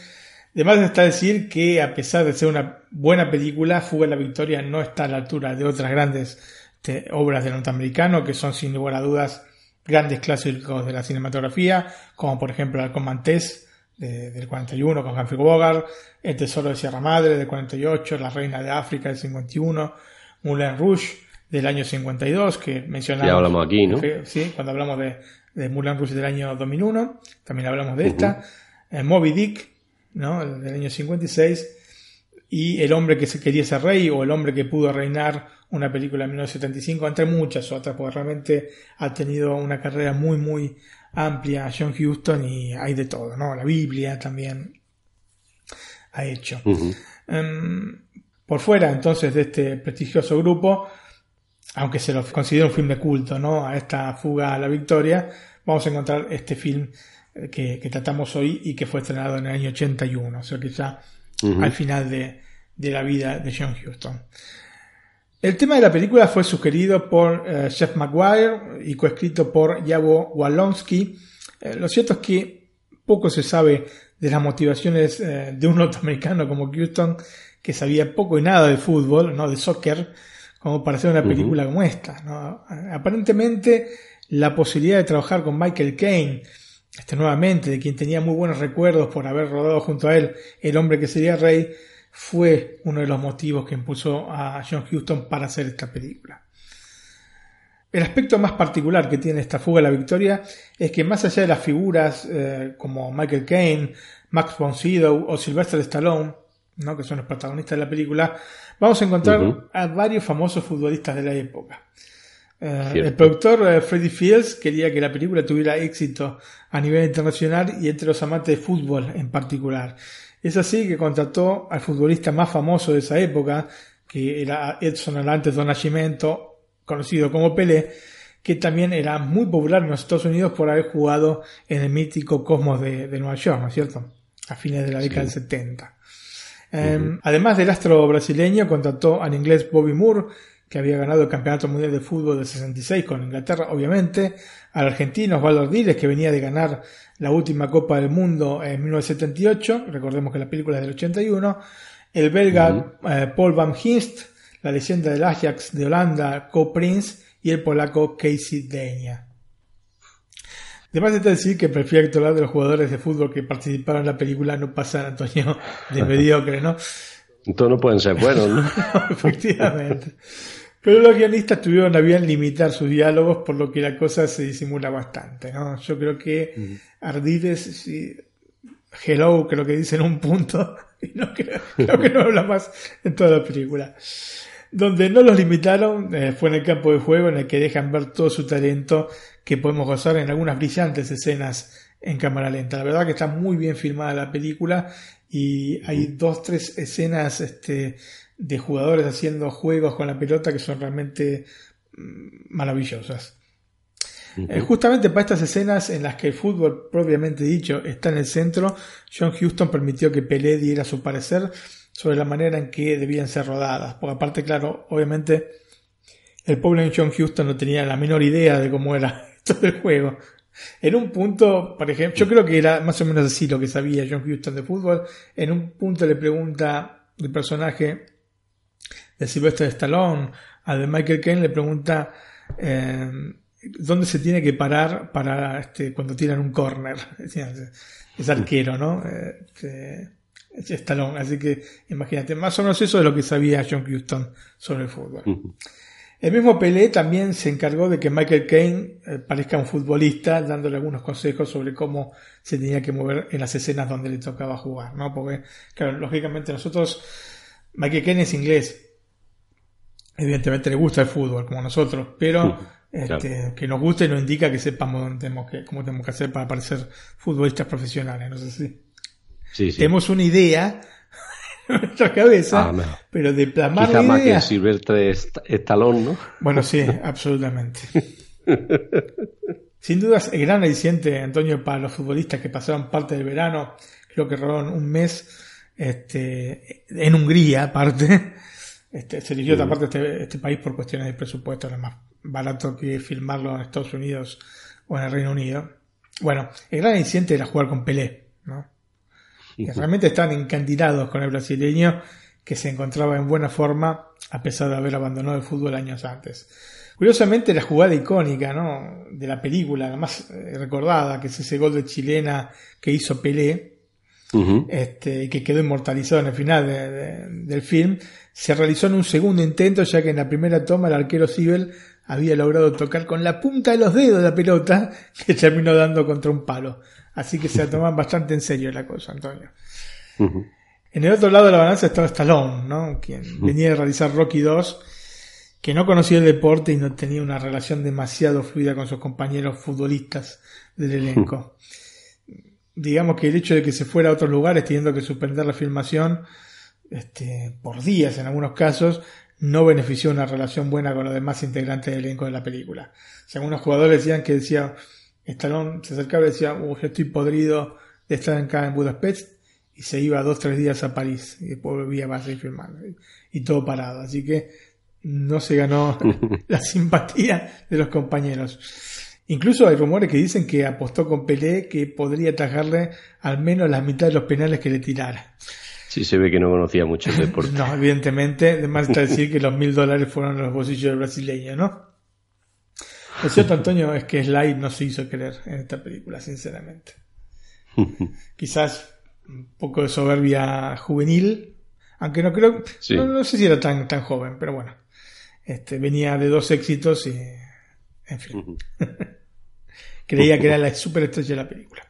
Además está decir que a pesar de ser una buena película, Fuga la Victoria no está a la altura de otras grandes este, obras del norteamericano, que son sin lugar a dudas grandes clásicos de la cinematografía, como por ejemplo El Mantés del 41 con Humphrey Bogart, El Tesoro de Sierra Madre del 48, La Reina de África del 51, Moulin Rouge del año 52, que mencionamos. Ya hablamos aquí, ¿no? Sí, cuando hablamos de, de Moulin Rouge del año 2001, también hablamos de esta. Eh, Moby Dick ¿no? del año 56, y El hombre que se quería ser rey o El hombre que pudo reinar, una película de 1975, entre muchas otras, porque realmente ha tenido una carrera muy, muy amplia John Huston y hay de todo, ¿no? La Biblia también ha hecho. Em, por fuera entonces de este prestigioso grupo, aunque se lo considera un film de culto, ¿no? A esta fuga a la victoria, vamos a encontrar este film que, tratamos hoy y que fue estrenado en el año 81, o sea que ya al final de, la vida de John Huston. El tema de la película fue sugerido por eh, Jeff McGuire y coescrito por Yavo Walonsky. Eh, lo cierto es que poco se sabe de las motivaciones eh, de un norteamericano como Huston, que sabía poco y nada de fútbol, no de soccer, como para hacer una película como esta. Aparentemente, la posibilidad de trabajar con Michael Caine, este, nuevamente, de quien tenía muy buenos recuerdos por haber rodado junto a él El hombre que sería rey, fue uno de los motivos que impulsó a John Huston para hacer esta película. El aspecto más particular que tiene esta fuga a la victoria es que más allá de las figuras eh, como Michael Caine, Max von Sydow o Sylvester Stallone, ¿no? que son los protagonistas de la película, vamos a encontrar a varios famosos futbolistas de la época. Eh, el productor eh, Freddie Fields quería que la película tuviera éxito a nivel internacional y entre los amantes de fútbol en particular. Es así que contrató al futbolista más famoso de esa época, que era Edson Alantes do Nascimento, conocido como Pelé, que también era muy popular en los Estados Unidos por haber jugado en el mítico Cosmos de, de Nueva York, ¿no es cierto? A fines de la década del 70. Eh, Además del astro brasileño, contrató al inglés Bobby Moore, que había ganado el Campeonato Mundial de Fútbol del 66 con Inglaterra, obviamente, al argentino Osvaldo Ardiles, que venía de ganar la última Copa del Mundo en 1978, recordemos que la película es del 81, el belga eh, Paul Van Hinst, la leyenda del Ajax de Holanda, Co Prince, y el polaco Casey Deña. Además de decir que prefiero hablar de los jugadores de fútbol que participaron en la película, no pasa Antonio de mediocre, ¿no? Entonces no pueden ser buenos, ¿no? Efectivamente. Pero los guionistas tuvieron a bien limitar sus diálogos, por lo que la cosa se disimula bastante, ¿no? Yo creo que Ardiles, sí, hello, creo que dice en un punto, y no creo, creo que no habla más en toda la película. Donde no los limitaron eh, fue en el campo de juego, en el que dejan ver todo su talento que podemos gozar en algunas brillantes escenas en cámara lenta. La verdad que está muy bien filmada la película y hay dos, tres escenas este, de jugadores haciendo juegos con la pelota que son realmente mm, maravillosas. Eh, justamente para estas escenas en las que el fútbol propiamente dicho está en el centro, John Huston permitió que Pelé diera su parecer sobre la manera en que debían ser rodadas. Porque aparte, claro, obviamente el pobre John Huston no tenía la menor idea de cómo era todo el juego. En un punto, por ejemplo, yo creo que era más o menos así lo que sabía John Huston de fútbol. En un punto le pregunta el personaje de Sylvester Stallone al de Michael Caine, le pregunta eh, dónde se tiene que parar para este, cuando tiran un corner. Es arquero, ¿no? Eh, este, es Stallone. Así que imagínate, más o menos eso es lo que sabía John Huston sobre el fútbol. El mismo Pelé también se encargó de que Michael Caine eh, parezca un futbolista, dándole algunos consejos sobre cómo se tenía que mover en las escenas donde le tocaba jugar, ¿no? Porque, claro, lógicamente nosotros, Michael Caine es inglés, evidentemente le gusta el fútbol, como nosotros, pero este, que nos guste no indica que sepamos dónde tenemos que, cómo tenemos que hacer para parecer futbolistas profesionales, no sé si. Sí, sí. Tenemos una idea en nuestra cabeza, Ah, pero de plasmar Quizá la más que idea. Silvestre Est- Estalón, ¿no? Bueno, sí, absolutamente. Sin dudas, el gran aliciente, Antonio, para los futbolistas que pasaron parte del verano, creo que robaron un mes este, en Hungría, aparte. Este, se eligió Ujú. aparte este, este país por cuestiones de presupuesto, era más barato que filmarlo en Estados Unidos o en el Reino Unido. Bueno, el gran aliciente era jugar con Pelé, ¿no? Y realmente estaban encandilados con el brasileño que se encontraba en buena forma a pesar de haber abandonado el fútbol años antes. Curiosamente la jugada icónica ¿no? de la película, la más eh, recordada, que es ese gol de chilena que hizo Pelé, este, y que quedó inmortalizado en el final de- de- del film, se realizó en un segundo intento, ya que en la primera toma el arquero Sibel había logrado tocar con la punta de los dedos la pelota, que terminó dando contra un palo. Así que se la toman bastante en serio la cosa, Antonio. En el otro lado de la balanza estaba Stallone, ¿no? Quien venía de realizar Rocky 2, que no conocía el deporte y no tenía una relación demasiado fluida con sus compañeros futbolistas del elenco. Digamos que el hecho de que se fuera a otros lugares teniendo que suspender la filmación este, por días en algunos casos, no benefició una relación buena con los demás integrantes del elenco de la película. O sea, algunos jugadores decían que decía, Stallone se acercaba y decía, "Uh, yo estoy podrido de estar acá en Budapest, y se iba dos, tres días a París, y después volvía a seguir filmando, y, y todo parado. Así que no se ganó la simpatía de los compañeros. Incluso hay rumores que dicen que apostó con Pelé que podría atajarle al menos la mitad de los penales que le tirara. Sí, se ve que no conocía mucho el deporte. No, evidentemente, además está decir que los mil dólares fueron los bolsillos del brasileño, ¿no? Lo cierto, Antonio, es que Sly no se hizo querer en esta película, sinceramente. Quizás un poco de soberbia juvenil, aunque no creo, Sí. no, no sé si era tan, tan joven, pero bueno, este, venía de dos éxitos y, en fin, creía que era la superestrella de la película.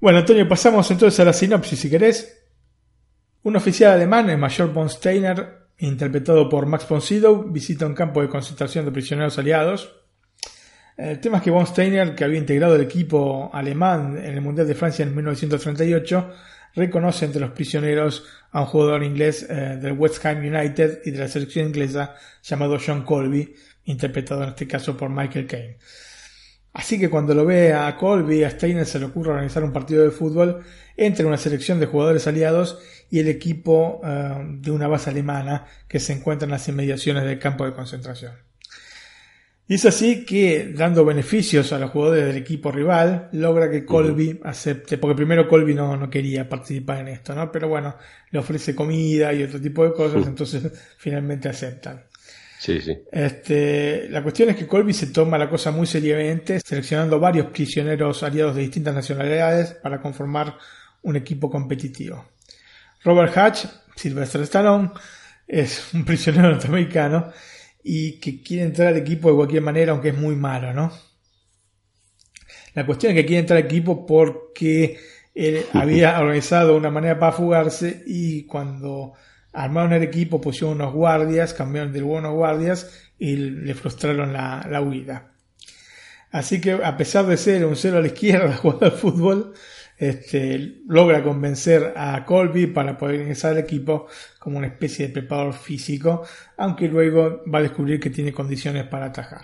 Bueno, Antonio, pasamos entonces a la sinopsis, si querés. Un oficial alemán, el mayor von Steiner, interpretado por Max von Sydow, visita un campo de concentración de prisioneros aliados. El tema es que von Steiner, que había integrado el equipo alemán en el Mundial de Francia en 1938, reconoce entre los prisioneros a un jugador inglés eh, del West Ham United y de la selección inglesa llamado John Colby, interpretado en este caso por Michael Caine. Así que cuando lo ve a Colby, a Steiner se le ocurre organizar un partido de fútbol entre una selección de jugadores aliados y el equipo eh, de una base alemana que se encuentra en las inmediaciones del campo de concentración. Y es así que, dando beneficios a los jugadores del equipo rival, logra que Colby acepte, porque primero Colby no, no quería participar en esto, ¿no? Pero bueno, le ofrece comida y otro tipo de cosas, entonces finalmente aceptan. Sí, sí. Este, la cuestión es que Colby se toma la cosa muy seriamente, seleccionando varios prisioneros aliados de distintas nacionalidades para conformar un equipo competitivo. Robert Hatch, Sylvester Stallone, es un prisionero norteamericano y que quiere entrar al equipo de cualquier manera, aunque es muy malo, ¿no? La cuestión es que quiere entrar al equipo porque él había organizado una manera para fugarse y cuando armaron el equipo pusieron unos guardias, cambiaron de buenos guardias y le frustraron la, la huida. Así que a pesar de ser un cero a la izquierda jugando al fútbol, este, logra convencer a Colby para poder ingresar al equipo como una especie de preparador físico, aunque luego va a descubrir que tiene condiciones para atajar.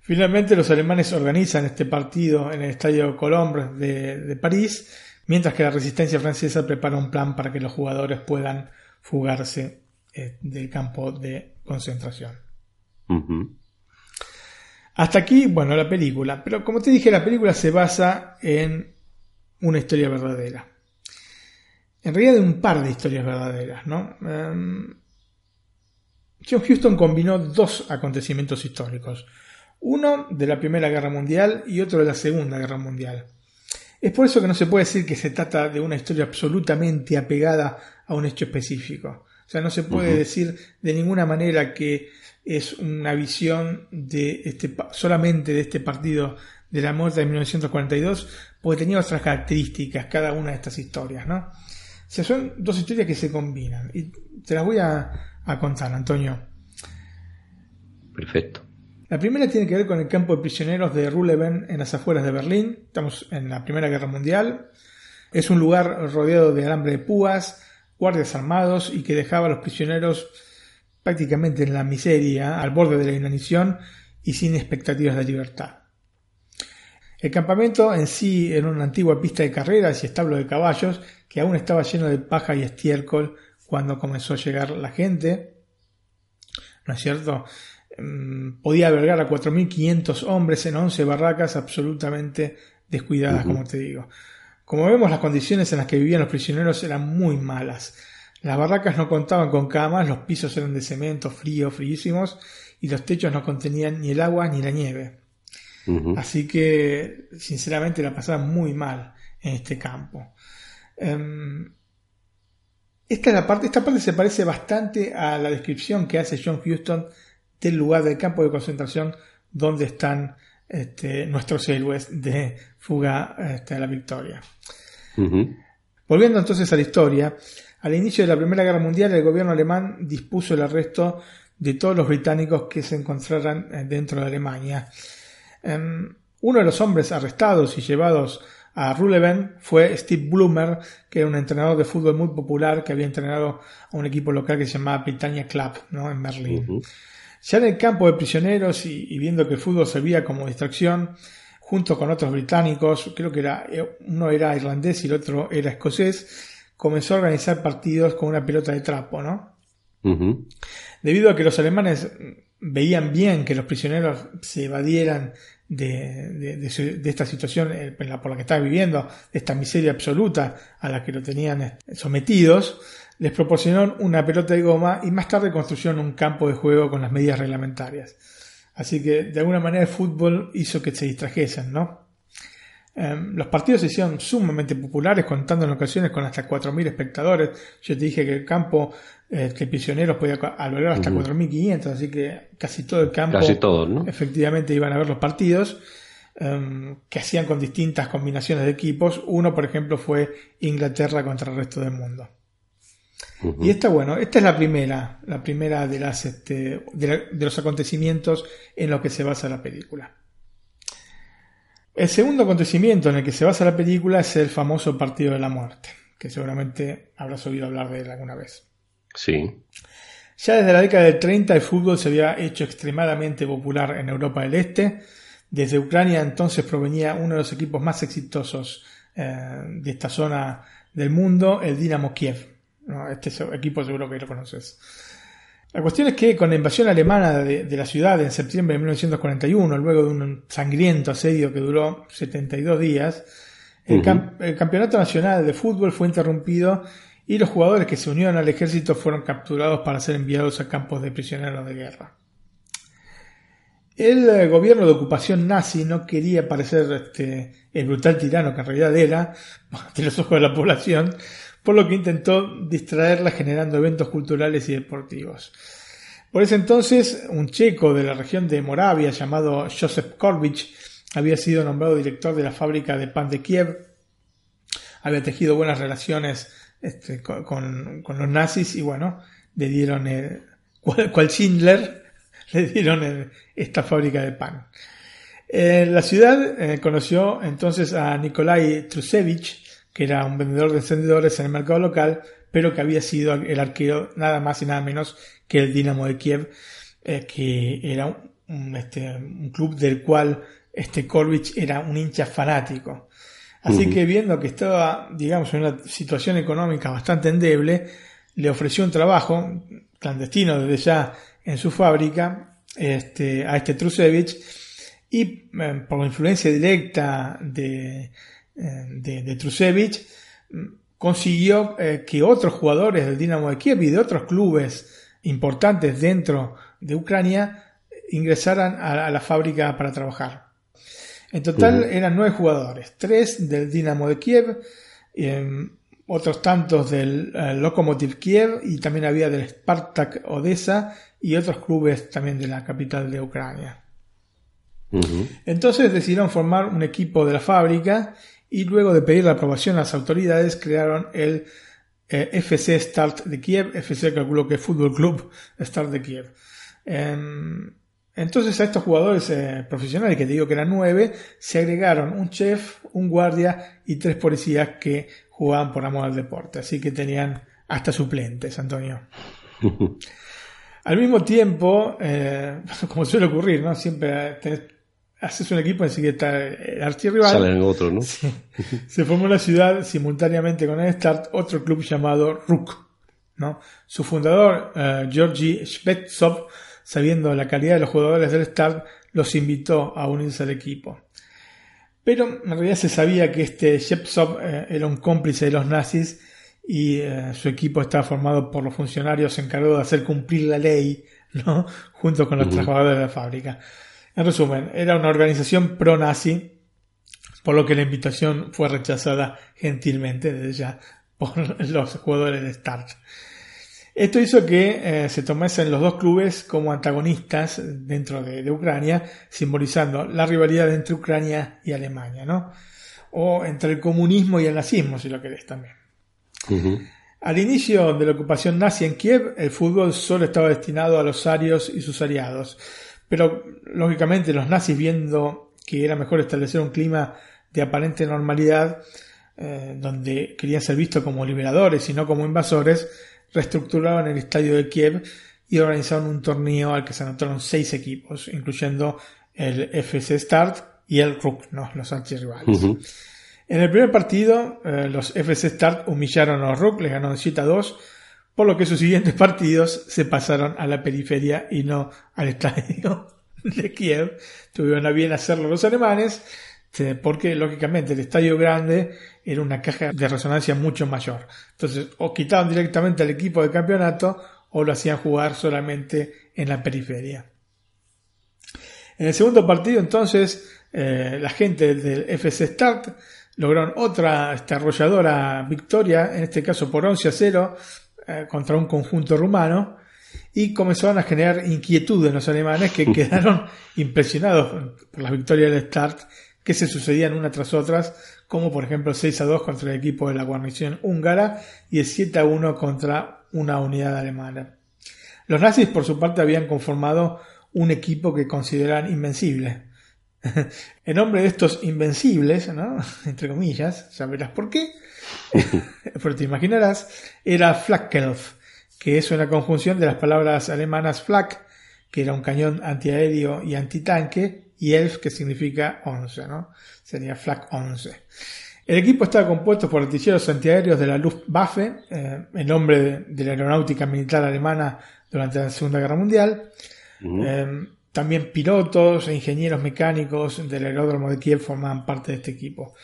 Finalmente los alemanes organizan este partido en el Estadio Colombre de, de París, mientras que la resistencia francesa prepara un plan para que los jugadores puedan fugarse eh, del campo de concentración. Hasta aquí, bueno, la película. Pero como te dije, la película se basa en una historia verdadera. En realidad, un par de historias verdaderas, ¿no? Um, John Houston combinó dos acontecimientos históricos. Uno de la Primera Guerra Mundial y otro de la Segunda Guerra Mundial. Es por eso que no se puede decir que se trata de una historia absolutamente apegada a un hecho específico. O sea, no se puede decir de ninguna manera que es una visión de este, solamente de este partido de la muerte de 1942, porque tenía otras características cada una de estas historias, ¿no? O sea, son dos historias que se combinan. Y te las voy a, a contar, Antonio. Perfecto. La primera tiene que ver con el campo de prisioneros de Ruhleben en las afueras de Berlín. Estamos en la Primera Guerra Mundial. Es un lugar rodeado de alambre de púas, guardias armados y que dejaba a los prisioneros prácticamente en la miseria, al borde de la inanición y sin expectativas de libertad. El campamento en sí era una antigua pista de carreras y establo de caballos que aún estaba lleno de paja y estiércol cuando comenzó a llegar la gente. ¿No es cierto? Mm, podía albergar a 4.500 hombres en 11 barracas absolutamente descuidadas, como te digo. Como vemos, las condiciones en las que vivían los prisioneros eran muy malas. Las barracas no contaban con camas, los pisos eran de cemento frío, fríísimos, y los techos no contenían ni el agua ni la nieve. Así que, sinceramente, la pasaban muy mal en este campo. Em, esta, es la parte, esta parte se parece bastante a la descripción que hace John Houston del lugar del campo de concentración donde están este, nuestros héroes de fuga este, a la victoria. Volviendo entonces a la historia, al inicio de la Primera Guerra Mundial el gobierno alemán dispuso el arresto de todos los británicos que se encontraran eh, dentro de Alemania Em, uno de los hombres arrestados y llevados a Ruhleben fue Steve Bloomer, que era un entrenador de fútbol muy popular que había entrenado a un equipo local que se llamaba Britannia Club, ¿no? en Berlín. Ya en el campo de prisioneros y, viendo que el fútbol servía como distracción, junto con otros británicos, creo que era, eh, uno era irlandés y el otro era escocés, comenzó a organizar partidos con una pelota de trapo, ¿no? Debido a que los alemanes veían bien que los prisioneros se evadieran de, esta situación eh, por la que estaban viviendo, de esta miseria absoluta a la que lo tenían eh, sometidos, les proporcionaron una pelota de goma y más tarde construyeron un campo de juego con las medidas reglamentarias. Así que de alguna manera el fútbol hizo que se distrajesen, ¿no? Em, los partidos se hicieron sumamente populares, contando en ocasiones con hasta 4.000 espectadores. Yo te dije que el campo que prisioneros podía albergar hasta 4.500, así que casi todo el campo, casi ¿no? efectivamente iban a ver los partidos, em, que hacían con distintas combinaciones de equipos. Uno, por ejemplo, fue Inglaterra contra el resto del mundo. Y esta, bueno, esta es la primera, la primera de las, este, de los acontecimientos en los que se basa la película. El segundo acontecimiento en el que se basa la película es el famoso Partido de la Muerte, que seguramente habrás oído hablar de él alguna vez. Sí. Ya desde la década del 30 el fútbol se había hecho extremadamente popular en Europa del Este. Desde Ucrania entonces provenía uno de los equipos más exitosos eh, de esta zona del mundo, el Dinamo Kiev. ¿no? Este equipo seguro que lo conoces. La cuestión es que con la invasión alemana de, de, la ciudad en septiembre de 1941, luego de un sangriento asedio que duró 72 días, el, camp el campeonato nacional de fútbol fue interrumpido y los jugadores que se unieron al ejército fueron capturados para ser enviados a campos de prisioneros de guerra. El eh, gobierno de ocupación nazi no quería parecer este, el brutal tirano que en realidad era, ante los ojos de la población, por lo que intentó distraerla generando eventos culturales y deportivos. Por ese entonces, un checo de la región de Moravia llamado Joseph Korbich había sido nombrado director de la fábrica de pan de Kiev, había tejido buenas relaciones este, con, con, los nazis y bueno, le dieron el, cual, cual Schindler, le dieron esta fábrica de pan. Eh, la ciudad eh, conoció entonces a Nikolai Trusevich, que era un vendedor de encendedores en el mercado local, pero que había sido el arquero nada más y nada menos que el Dinamo de Kiev, eh, que era un, este, un, club del cual este Korbich era un hincha fanático. Así uh -huh. que viendo que estaba, digamos, en una situación económica bastante endeble, le ofreció un trabajo clandestino desde ya en su fábrica este, a este Trusevich y eh, por la influencia directa de, de, de Trusevich consiguió eh, que otros jugadores del Dinamo de Kiev y de otros clubes importantes dentro de Ucrania ingresaran a, a la fábrica para trabajar. En total uh -huh. eran nueve jugadores, tres del Dinamo de Kiev, eh, otros tantos del eh, Lokomotiv Kiev y también había del Spartak Odessa y otros clubes también de la capital de Ucrania. Uh -huh. Entonces decidieron formar un equipo de la fábrica y luego de pedir la aprobación a las autoridades crearon el eh, FC Start de Kiev, FC calculo que es Fútbol Club Start de Kiev. Entonces a estos jugadores eh, profesionales, que te digo que eran nueve, se agregaron un chef, un guardia y tres policías que jugaban por amor al deporte. Así que tenían hasta suplentes, Antonio. al mismo tiempo, eh, como suele ocurrir, ¿no? Siempre tenés, haces un equipo, enseguida está el archirrival. Salen otro, ¿no? Sí. Se formó en la ciudad simultáneamente con el Start otro club llamado RUK. ¿no? Su fundador, Georgi Shvetsov, sabiendo la calidad de los jugadores del Start, los invitó a unirse al equipo. Pero en realidad se sabía que este Shepsov eh, era un cómplice de los nazis y eh, su equipo estaba formado por los funcionarios encargados de hacer cumplir la ley, ¿no? junto con los uh -huh. trabajadores de la fábrica. En resumen, era una organización pro-nazi, por lo que la invitación fue rechazada gentilmente desde ya por los jugadores de Start. Esto hizo que eh, se tomasen los dos clubes como antagonistas dentro de, de, Ucrania, simbolizando la rivalidad entre Ucrania y Alemania, ¿no? O entre el comunismo y el nazismo, si lo querés también. Uh -huh. Al inicio de la ocupación nazi en Kiev, el fútbol solo estaba destinado a los arios y sus aliados. Pero, lógicamente, los nazis, viendo que era mejor establecer un clima de aparente normalidad, eh, donde querían ser vistos como liberadores y no como invasores, reestructuraron el estadio de Kiev y organizaron un torneo al que se anotaron seis equipos, incluyendo el FC Start y el RUK, ¿no? los archirrivales. Uh -huh. En el primer partido, eh, los FC Start humillaron a los RUK, les ganaron 7 a 2, por lo que sus siguientes partidos se pasaron a la periferia y no al estadio de Kiev. Tuvieron a bien hacerlo los alemanes, porque lógicamente el estadio grande era una caja de resonancia mucho mayor. Entonces, o quitaban directamente al equipo de campeonato o lo hacían jugar solamente en la periferia. En el segundo partido, entonces, eh, la gente del FC Start lograron otra esta arrolladora victoria, en este caso por 11 a 0, eh, contra un conjunto rumano, y comenzaron a generar inquietud en los alemanes que quedaron impresionados por las victorias del Start que se sucedían una tras otras, como por ejemplo 6 a 2 contra el equipo de la guarnición húngara y el 7 a 1 contra una unidad alemana. Los nazis por su parte habían conformado un equipo que consideraban invencible, El nombre de estos invencibles, ¿no? entre comillas, ya verás por qué, pero te imaginarás, era Flakelf, que es una conjunción de las palabras alemanas Flak, que era un cañón antiaéreo y antitanque, y Elf, que significa 11, ¿no? Sería Flak 11. El equipo estaba compuesto por artilleros antiaéreos de la Luftwaffe, eh, en nombre de, de la aeronáutica militar alemana durante la Segunda Guerra Mundial. Eh, también pilotos e ingenieros mecánicos del aeródromo de Kiev formaban parte de este equipo,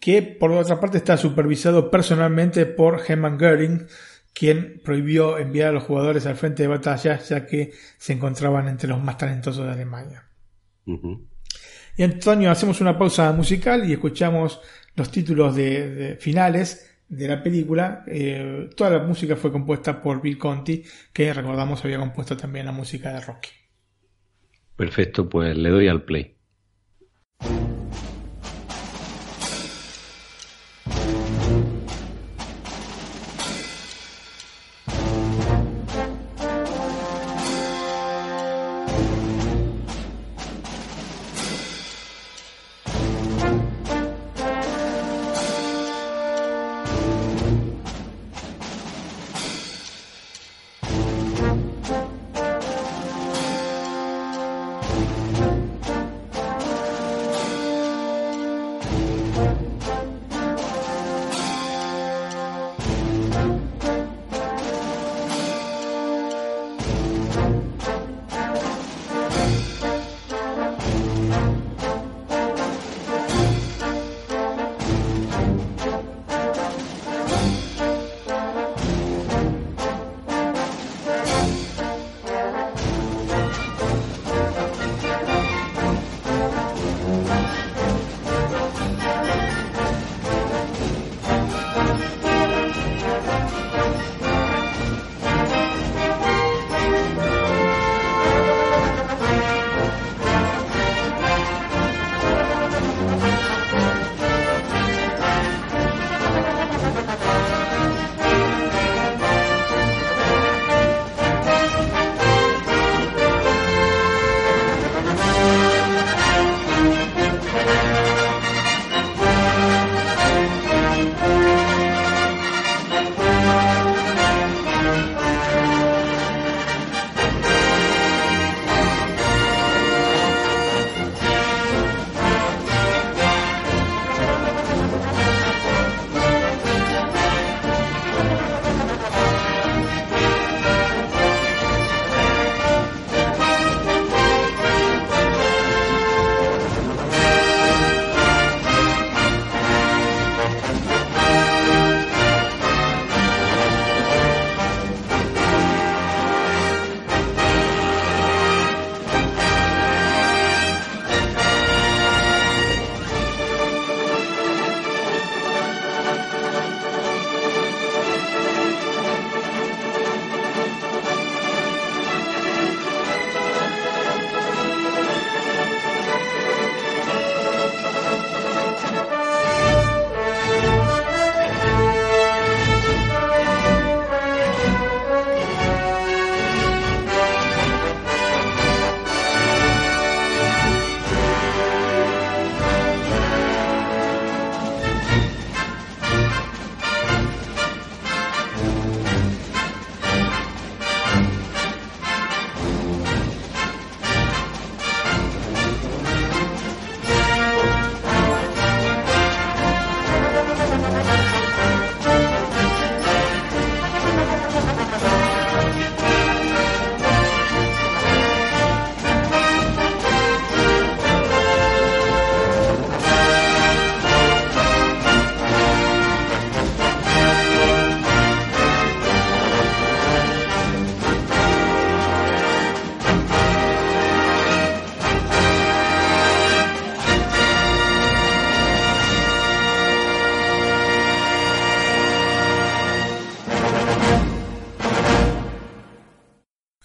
que por otra parte está supervisado personalmente por Hermann Göring, quien prohibió enviar a los jugadores al frente de batalla ya que se encontraban entre los más talentosos de Alemania. Y Antonio, hacemos una pausa musical y escuchamos los títulos de, de finales de la película. Eh, toda la música fue compuesta por Bill Conti, que recordamos había compuesto también la música de Rocky. Perfecto, pues le doy al play.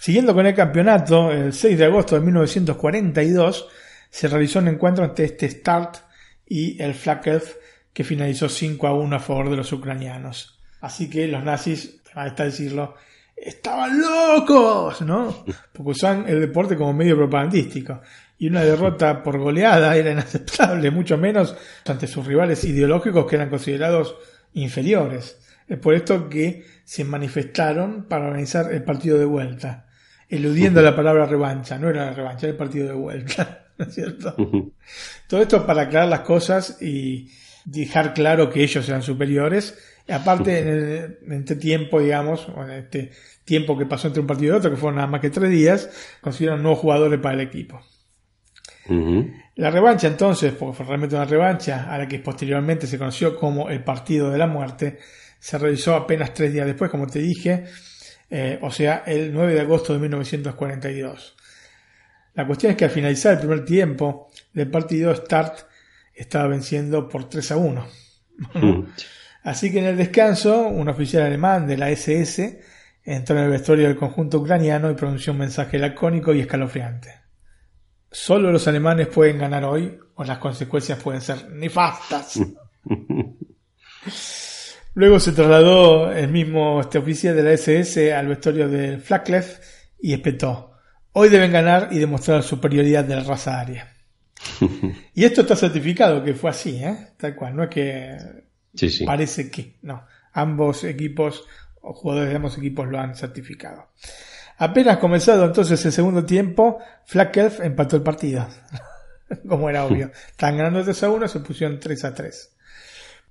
Siguiendo con el campeonato, el 6 de agosto de 1942 se realizó un encuentro entre este Start y el Flakelf que finalizó 5 a 1 a favor de los ucranianos. Así que los nazis, está decirlo, estaban locos, ¿no? Porque usaban el deporte como medio propagandístico. Y una derrota por goleada era inaceptable, mucho menos ante sus rivales ideológicos que eran considerados inferiores. Es por esto que se manifestaron para organizar el partido de vuelta, eludiendo la palabra revancha. No era la revancha, era el partido de vuelta, ¿no es cierto? Todo esto para aclarar las cosas y dejar claro que ellos eran superiores. Y aparte, en, el- en este tiempo, digamos, o en este tiempo que pasó entre un partido y otro, que fueron nada más que tres días, consiguieron nuevos jugadores para el equipo. La revancha entonces, porque fue realmente una revancha, a la que posteriormente se conoció como el Partido de la Muerte, se realizó apenas tres días después, como te dije, eh, o sea, el 9 de agosto de 1942. La cuestión es que al finalizar el primer tiempo del partido, Start estaba venciendo por 3 a 1. Mm. Así que en el descanso, un oficial alemán de la SS entró en el vestuario del conjunto ucraniano y pronunció un mensaje lacónico y escalofriante. Solo los alemanes pueden ganar hoy o las consecuencias pueden ser nefastas. Luego se trasladó el mismo este oficial de la SS al vestuario del Flaklev y espetó. Hoy deben ganar y demostrar la superioridad de la raza aria. Y esto está certificado que fue así, ¿eh? Tal cual, no es que Sí, sí. parece que, no. Ambos equipos o jugadores de ambos equipos lo han certificado. Apenas comenzado entonces el segundo tiempo, Flackelf empató el partido. Como era obvio. Estaban ganando 3 a 1, se pusieron 3 a 3.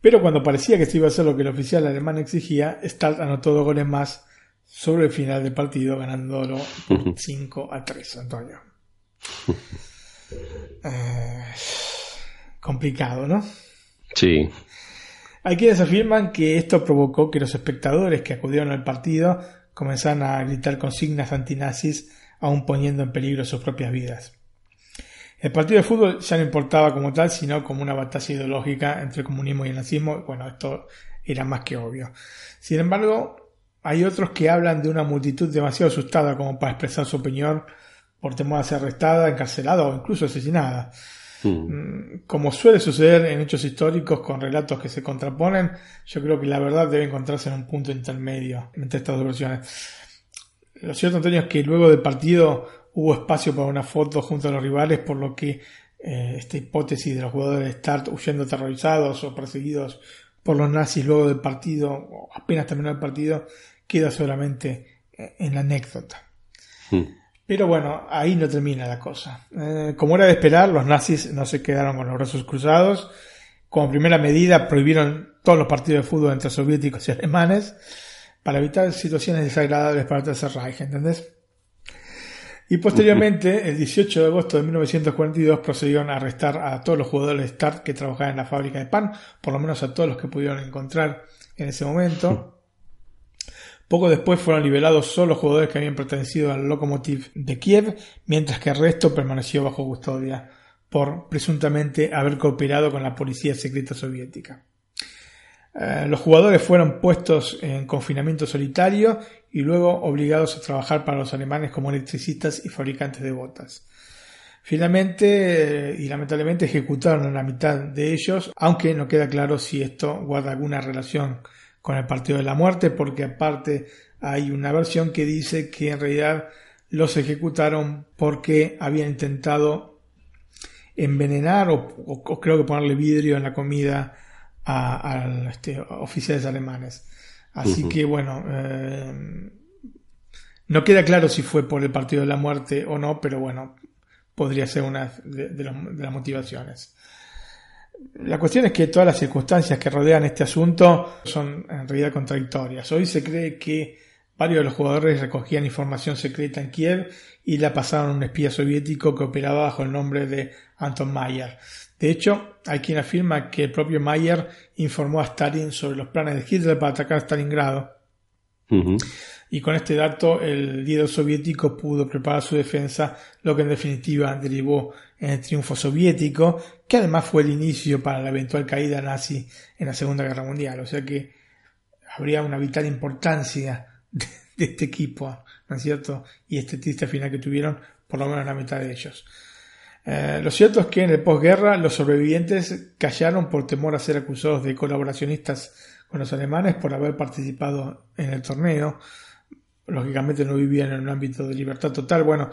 Pero cuando parecía que se iba a hacer lo que el oficial alemán exigía, Start anotó dos goles más sobre el final del partido, ganándolo por 5 a 3, Antonio. Eh, complicado, ¿no? Sí. Hay quienes afirman que esto provocó que los espectadores que acudieron al partido comenzaran a gritar consignas antinazis, aún poniendo en peligro sus propias vidas. El partido de fútbol ya no importaba como tal, sino como una batalla ideológica entre el comunismo y el nazismo. Bueno, esto era más que obvio. Sin embargo, hay otros que hablan de una multitud demasiado asustada como para expresar su opinión por temor a ser arrestada, encarcelada o incluso asesinada. Mm, Como suele suceder en hechos históricos con relatos que se contraponen, yo creo que la verdad debe encontrarse en un punto intermedio entre estas dos versiones. Lo cierto, Antonio, es que luego del partido hubo espacio para una foto junto a los rivales, por lo que eh, esta hipótesis de los jugadores de Start huyendo aterrorizados o perseguidos por los nazis luego del partido, o apenas terminó el partido, queda solamente eh, en la anécdota. Pero bueno, ahí no termina la cosa. Eh, como era de esperar, los nazis no se quedaron con los brazos cruzados. Como primera medida, prohibieron todos los partidos de fútbol entre soviéticos y alemanes para evitar situaciones desagradables para el Tercer Reich, ¿entendés? Y posteriormente, el 18 de agosto de 1942, procedieron a arrestar a todos los jugadores de Start que trabajaban en la fábrica de pan, por lo menos a todos los que pudieron encontrar en ese momento. Poco después fueron liberados solo los jugadores que habían pertenecido al Lokomotiv de Kiev, mientras que el resto permaneció bajo custodia por presuntamente haber cooperado con la policía secreta soviética. Eh, los jugadores fueron puestos en confinamiento solitario y luego obligados a trabajar para los alemanes como electricistas y fabricantes de botas. Finalmente eh, y lamentablemente ejecutaron a la mitad de ellos, aunque no queda claro si esto guarda alguna relación con el Partido de la Muerte, porque aparte hay una versión que dice que en realidad los ejecutaron porque habían intentado envenenar o, o- o creo que ponerle vidrio en la comida a, a, este, oficiales alemanes. Así Ujú. que bueno, eh, no queda claro si fue por el Partido de la Muerte o no, pero bueno, podría ser una de, de los- de las motivaciones. La cuestión es que todas las circunstancias que rodean este asunto son en realidad contradictorias. Hoy se cree que varios de los jugadores recogían información secreta en Kiev y la pasaron a un espía soviético que operaba bajo el nombre de Anton Mayer. De hecho, hay quien afirma que el propio Mayer informó a Stalin sobre los planes de Hitler para atacar Stalingrado y con este dato el líder soviético pudo preparar su defensa, lo que en definitiva derivó en el triunfo soviético, que además fue el inicio para la eventual caída nazi en la Segunda Guerra Mundial. O sea que habría una vital importancia de, de este equipo, ¿no es cierto? Y este triste final que tuvieron, por lo menos la mitad de ellos. Eh, lo cierto es que en el posguerra los sobrevivientes callaron por temor a ser acusados de colaboracionistas con los alemanes por haber participado en el torneo. lógicamente no vivían en un ámbito de libertad total. Bueno,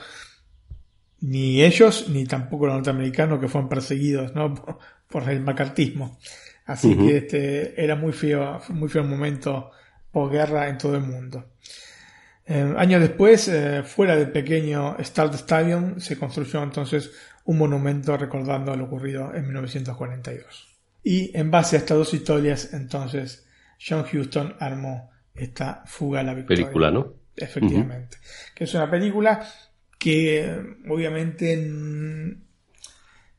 ni ellos ni tampoco los norteamericanos que fueron perseguidos ¿no? por, por el macartismo. Así que este era muy feo, muy feo el momento posguerra en todo el mundo. Eh, años después, eh, fuera del pequeño Start Stadium, se construyó entonces un monumento recordando lo ocurrido en 1942. Y en base a estas dos historias, entonces, John Huston armó esta fuga a la victoria. Película, ¿no? Efectivamente. Que es una película que obviamente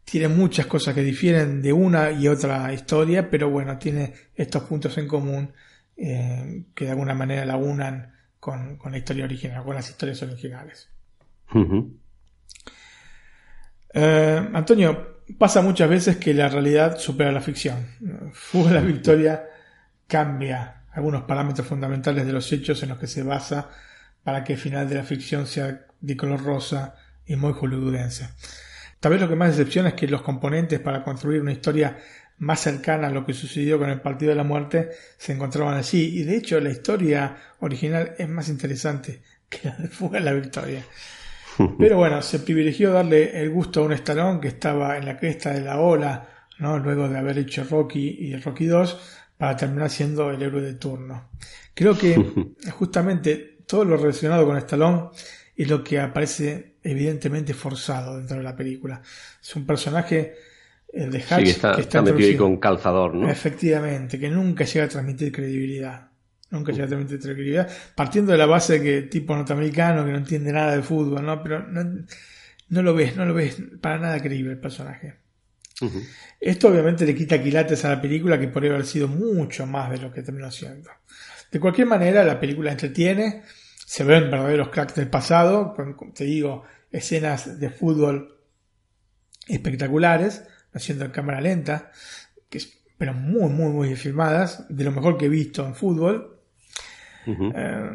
tiene muchas cosas que difieren de una y otra historia, pero bueno, tiene estos puntos en común eh, que de alguna manera la unan con, con la historia original, con las historias originales. Eh, Antonio, pasa muchas veces que la realidad supera la ficción. Fuga la Victoria cambia algunos parámetros fundamentales de los hechos en los que se basa para que el final de la ficción sea de color rosa y muy hollywoodense. Tal vez lo que más decepciona es que los componentes para construir una historia más cercana a lo que sucedió con el Partido de la Muerte se encontraban allí. Y de hecho la historia original es más interesante que la de Fuga la Victoria. Pero bueno, se privilegió darle el gusto a un Stallone que estaba en la cresta de la ola, ¿no? luego de haber hecho Rocky y Rocky 2, para terminar siendo el héroe de turno. Creo que justamente todo lo relacionado con Stallone es lo que aparece evidentemente forzado dentro de la película. Es un personaje, el de Hatch, Sí, está, que está metido ahí con calzador, ¿no? Efectivamente, que nunca llega a transmitir credibilidad. Nunca a transmitir credibilidad. Partiendo de la base que tipo norteamericano que no entiende nada de fútbol, ¿no? Pero no, no lo ves, no lo ves para nada creíble el personaje. Esto obviamente le quita quilates a la película que podría haber sido mucho más de lo que terminó siendo. De cualquier manera, la película entretiene, se ven verdaderos cracks del pasado, con, como te digo, escenas de fútbol espectaculares, haciendo en cámara lenta, que es- pero muy, muy, muy filmadas, de lo mejor que he visto en fútbol. Eh,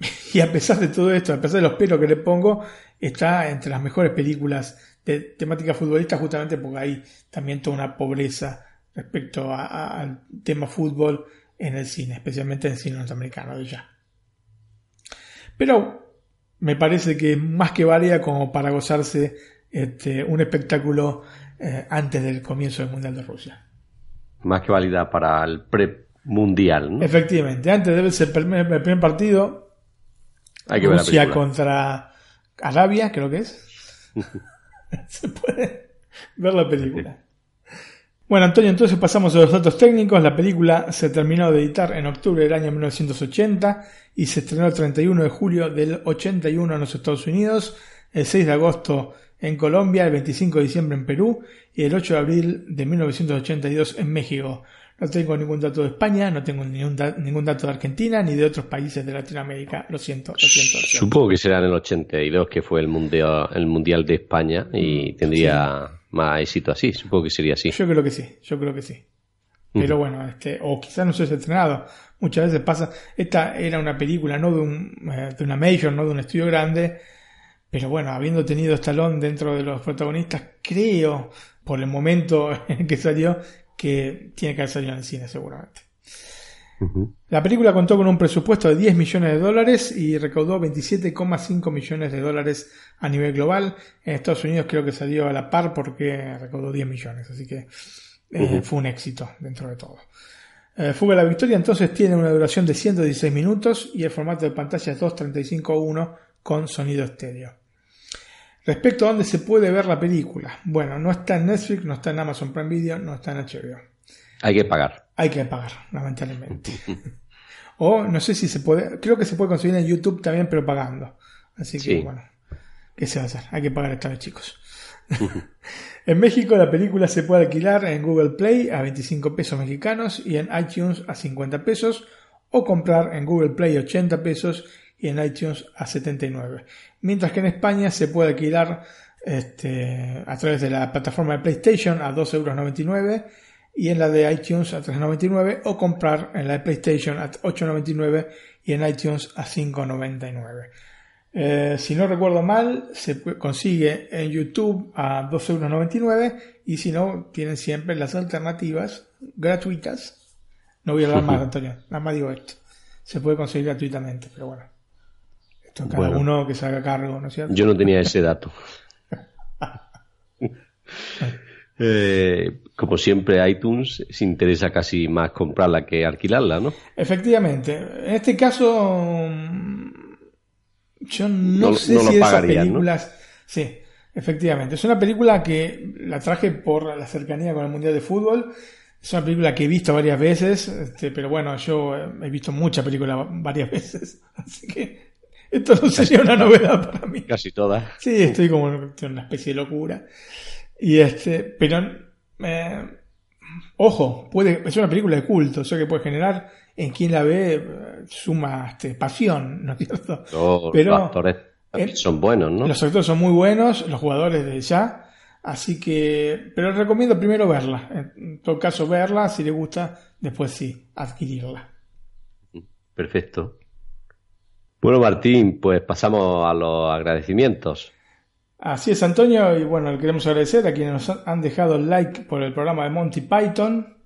y a pesar de todo esto, a pesar de los pelos que le pongo, está entre las mejores películas de temática futbolista, justamente porque hay también toda una pobreza respecto a- a- al tema fútbol en el cine, especialmente en el cine norteamericano de ya. Pero me parece que más que varía como para gozarse este, un espectáculo eh, antes del comienzo del Mundial de Rusia. Más que válida para el pre-mundial, ¿no? Efectivamente, antes debe ser el primer, partido Hay que ver la contra Arabia, creo que es. Se puede ver la película. Bueno, Antonio, entonces pasamos a los datos técnicos. La película se terminó de editar en octubre del año 1980 y se estrenó el 31 de julio del 81 en los Estados Unidos, el 6 de agosto en Colombia, el 25 de diciembre en Perú y el 8 de abril de 1982 en México. No tengo ningún dato de España, no tengo ningún, da- ningún dato de Argentina ni de otros países de Latinoamérica. Lo siento, lo siento. Lo siento. Supongo que será en el 82, que fue el mundial, el mundial de España y tendría más éxito así. Supongo que sería así. Yo creo que sí, yo creo que sí. Pero bueno, este, o quizás no se haya estrenado. Muchas veces pasa. Esta era una película, no de, un, eh, de una major, no de un estudio grande. Pero bueno, habiendo tenido Stallone dentro de los protagonistas, creo, por el momento en que salió, que tiene que haber salido en el cine seguramente. La película contó con un presupuesto de 10 millones de dólares y recaudó 27,5 millones de dólares a nivel global. En Estados Unidos creo que salió a la par porque recaudó 10 millones, así que eh, fue un éxito dentro de todo. Eh, Fuga a la Victoria entonces tiene una duración de 116 minutos y el formato de pantalla es 2.35.1 con sonido estéreo. Respecto a dónde se puede ver la película, bueno, no está en Netflix, no está en Amazon Prime Video, no está en HBO. Hay que pagar. Hay que pagar, lamentablemente. o no sé si se puede, creo que se puede conseguir en YouTube también, pero pagando. Así que Sí. bueno, ¿qué se va a hacer? Hay que pagar esta vez, chicos. en México la película se puede alquilar en Google Play a 25 pesos mexicanos y en iTunes a 50 pesos o comprar en Google Play 80 pesos y en iTunes a 79. Mientras que en España se puede alquilar este, a través de la plataforma de PlayStation a 2,99 euros y en la de iTunes a 3,99 o comprar en la de PlayStation a 8,99 y en iTunes a 5,99. Eh, si no recuerdo mal, se consigue en YouTube a 2,99 euros y si no, tienen siempre las alternativas gratuitas. No voy a hablar más, Antonio, nada más digo esto. Se puede conseguir gratuitamente, pero bueno, Esto cada Bueno. uno que se haga cargo, ¿no es cierto? Yo no tenía ese dato. Eh, como siempre, iTunes se interesa casi más comprarla que alquilarla, ¿no? Efectivamente. En este caso, mm, yo no, No- sé no si esas pagarían, ¿no? películas. Sí, efectivamente. Es una película que la traje por la cercanía con el Mundial de Fútbol. Es una película que he visto varias veces, este, pero bueno, yo he visto muchas películas varias veces. Así que esto no sería una novedad para mí. Casi todas. Sí, estoy como en una especie de locura. Y este, pero eh, ojo, puede, es una película de culto, o sea que puede generar en quien la ve eh, suma este, pasión, ¿no es cierto? Los, Pero- los actores son buenos, ¿no? Los actores son muy buenos, los jugadores de ya, así que, pero recomiendo primero verla. En todo caso, verla, si le gusta, después sí, adquirirla. Perfecto. Bueno, Martín, pues pasamos a los agradecimientos. Así es, Antonio, y bueno, le queremos agradecer a quienes nos han dejado el like por el programa de Monty Python,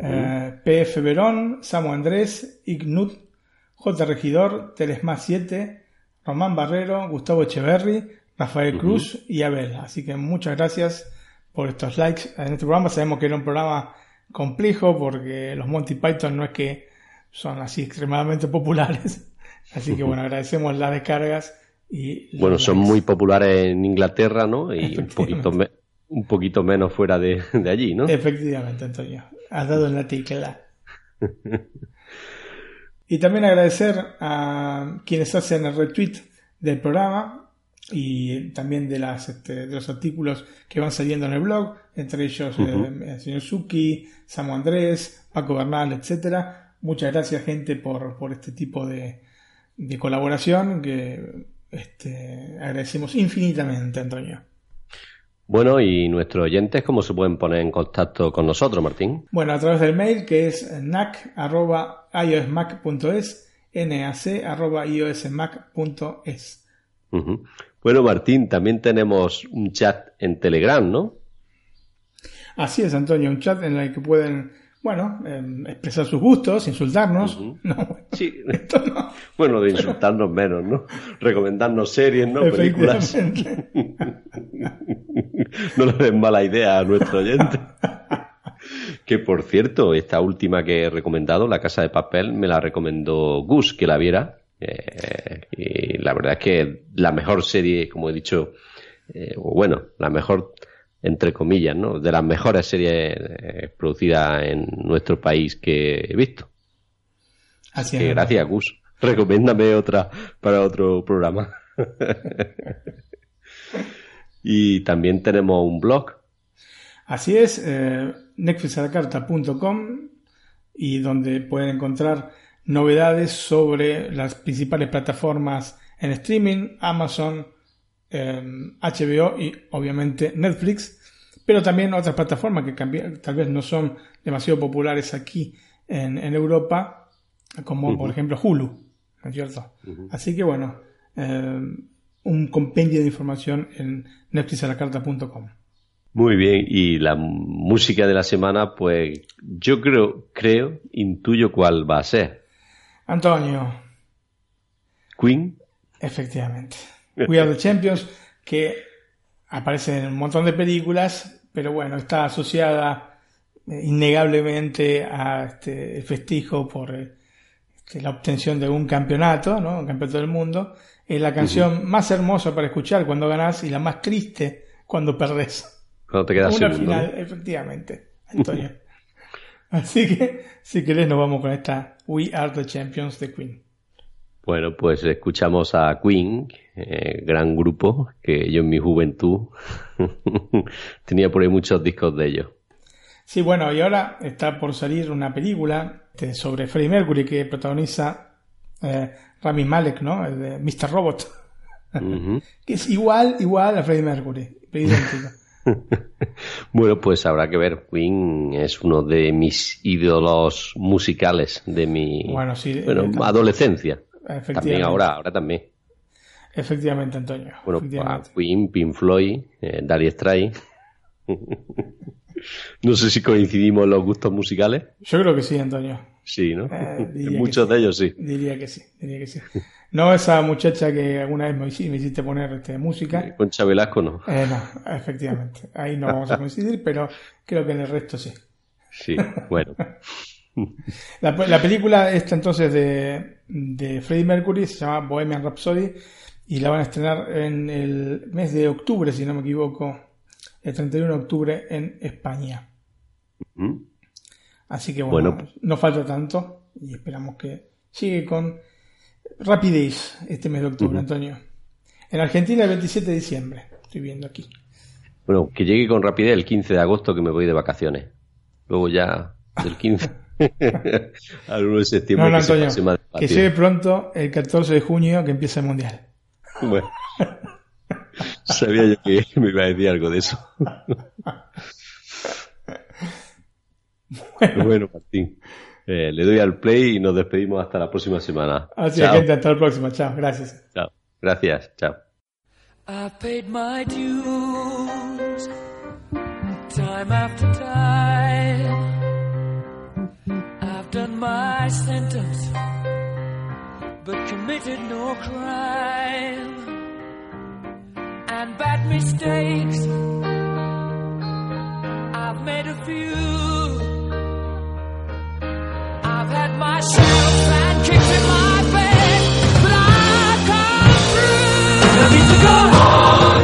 eh, PF Verón, Samu Andrés, Ignut, J. Regidor, Telesmás 7, Román Barrero, Gustavo Echeverry, Rafael Cruz y Abel. Así que muchas gracias por estos likes en este programa. Sabemos que era un programa complejo porque los Monty Python no es que son así extremadamente populares. Así que bueno, agradecemos las descargas y Bueno, son muy populares en Inglaterra, ¿no? Y un poquito, me- un poquito menos fuera de, de allí, ¿no? Efectivamente, Antonio. Has dado en la tecla. Y también agradecer a quienes hacen el retweet del programa y también de, las, este, de los artículos que van saliendo en el blog, entre ellos eh, el señor Suki, Samu Andrés, Paco Bernal, etcétera. Muchas gracias, gente, por, por este tipo de, de colaboración que este, agradecemos infinitamente, Antonio. Bueno, y nuestros oyentes, ¿cómo se pueden poner en contacto con nosotros, Martín? Bueno, a través del mail que es nac.iosmac.es, nac.iosmac.es. Bueno, Martín, también tenemos un chat en Telegram, ¿no? Así es, Antonio, un chat en el que pueden, bueno, em, expresar sus gustos, insultarnos. No, Sí. Bueno, de insultarnos menos, ¿no? Recomendarnos series, ¿no? Películas. No le den mala idea a nuestro oyente. Que por cierto, esta última que he recomendado, La Casa de Papel, me la recomendó Gus, que la viera. Eh, y la verdad es que la mejor serie, como he dicho, eh, o bueno, la mejor, entre comillas, ¿no? De las mejores series eh, producidas en nuestro país que he visto. Así es. gracias, Gus. Recomiéndame otra para otro programa. y también tenemos un blog. Así es, eh, netflixalacarta.com y donde pueden encontrar novedades sobre las principales plataformas en streaming, Amazon, eh, HBO y obviamente Netflix, pero también otras plataformas que tal vez no son demasiado populares aquí en, en Europa, como por ejemplo Hulu, ¿no es cierto? Así que bueno, eh, un compendio de información en netflixalacarta.com. Muy bien. Y la música de la semana, pues yo creo, creo, intuyo cuál va a ser. Antonio, Queen. efectivamente. We Are the Champions, que aparece en un montón de películas, pero bueno, está asociada eh, innegablemente a este el festejo por eh, este, la obtención de un campeonato, ¿no? Un campeonato del mundo. Es la canción más hermosa para escuchar cuando ganás y la más triste cuando perdés. Cuando te quedas Una segundo. final, efectivamente, Antonio. Así que, si querés, nos vamos con esta We Are the Champions de Queen. Bueno, pues escuchamos a Queen, eh, gran grupo, que yo en mi juventud tenía por ahí muchos discos de ellos. Sí, bueno, y ahora está por salir una película sobre Freddie Mercury que protagoniza eh, Rami Malek, ¿no? El de Mr. Robot. Que es igual, igual a Freddie Mercury. idéntico. Bueno, pues habrá que ver. Queen es uno de mis ídolos musicales de mi Bueno, sí, bueno, tam- adolescencia. Efectivamente. También ahora, ahora también. Efectivamente, Antonio. Bueno, efectivamente. a Queen, Pink Floyd, eh, Dire Straits. no sé si coincidimos en los gustos musicales. Yo creo que sí, Antonio. Sí, ¿no? Eh, muchos de ellos sí. Diría que sí, diría que sí. No esa muchacha que alguna vez me hici- me hiciste poner este, música. Con Velasco no. Eh, no, efectivamente. Ahí no vamos a coincidir, pero creo que en el resto sí. Sí, bueno. La, la película esta entonces de, de Freddie Mercury se llama Bohemian Rhapsody y la van a estrenar en el mes de octubre, si no me equivoco, el 31 de octubre en España. Así que bueno, Bueno. no falta tanto y esperamos que sigue con rapidez este mes de octubre. Antonio. En Argentina el 27 de diciembre, estoy viendo aquí. Bueno, que llegue con rapidez el 15 de agosto que me voy de vacaciones. Luego ya del 15 al 1 de septiembre No, no, que se Antonio, más que llegue pronto el 14 de junio que empieza el Mundial. Bueno. Sabía yo que me iba a decir algo de eso. bueno, Martín. eh, le doy al play y nos despedimos hasta la próxima semana. Así Chao. que gente, hasta la próxima. Chao, gracias. Chao. Gracias. Chao. I've paid my dues time after time. Sentence, but committed no crime. And bad mistakes, I've made a few. I've had my shouts and kicks in my bed, but I've come through. I need to go on,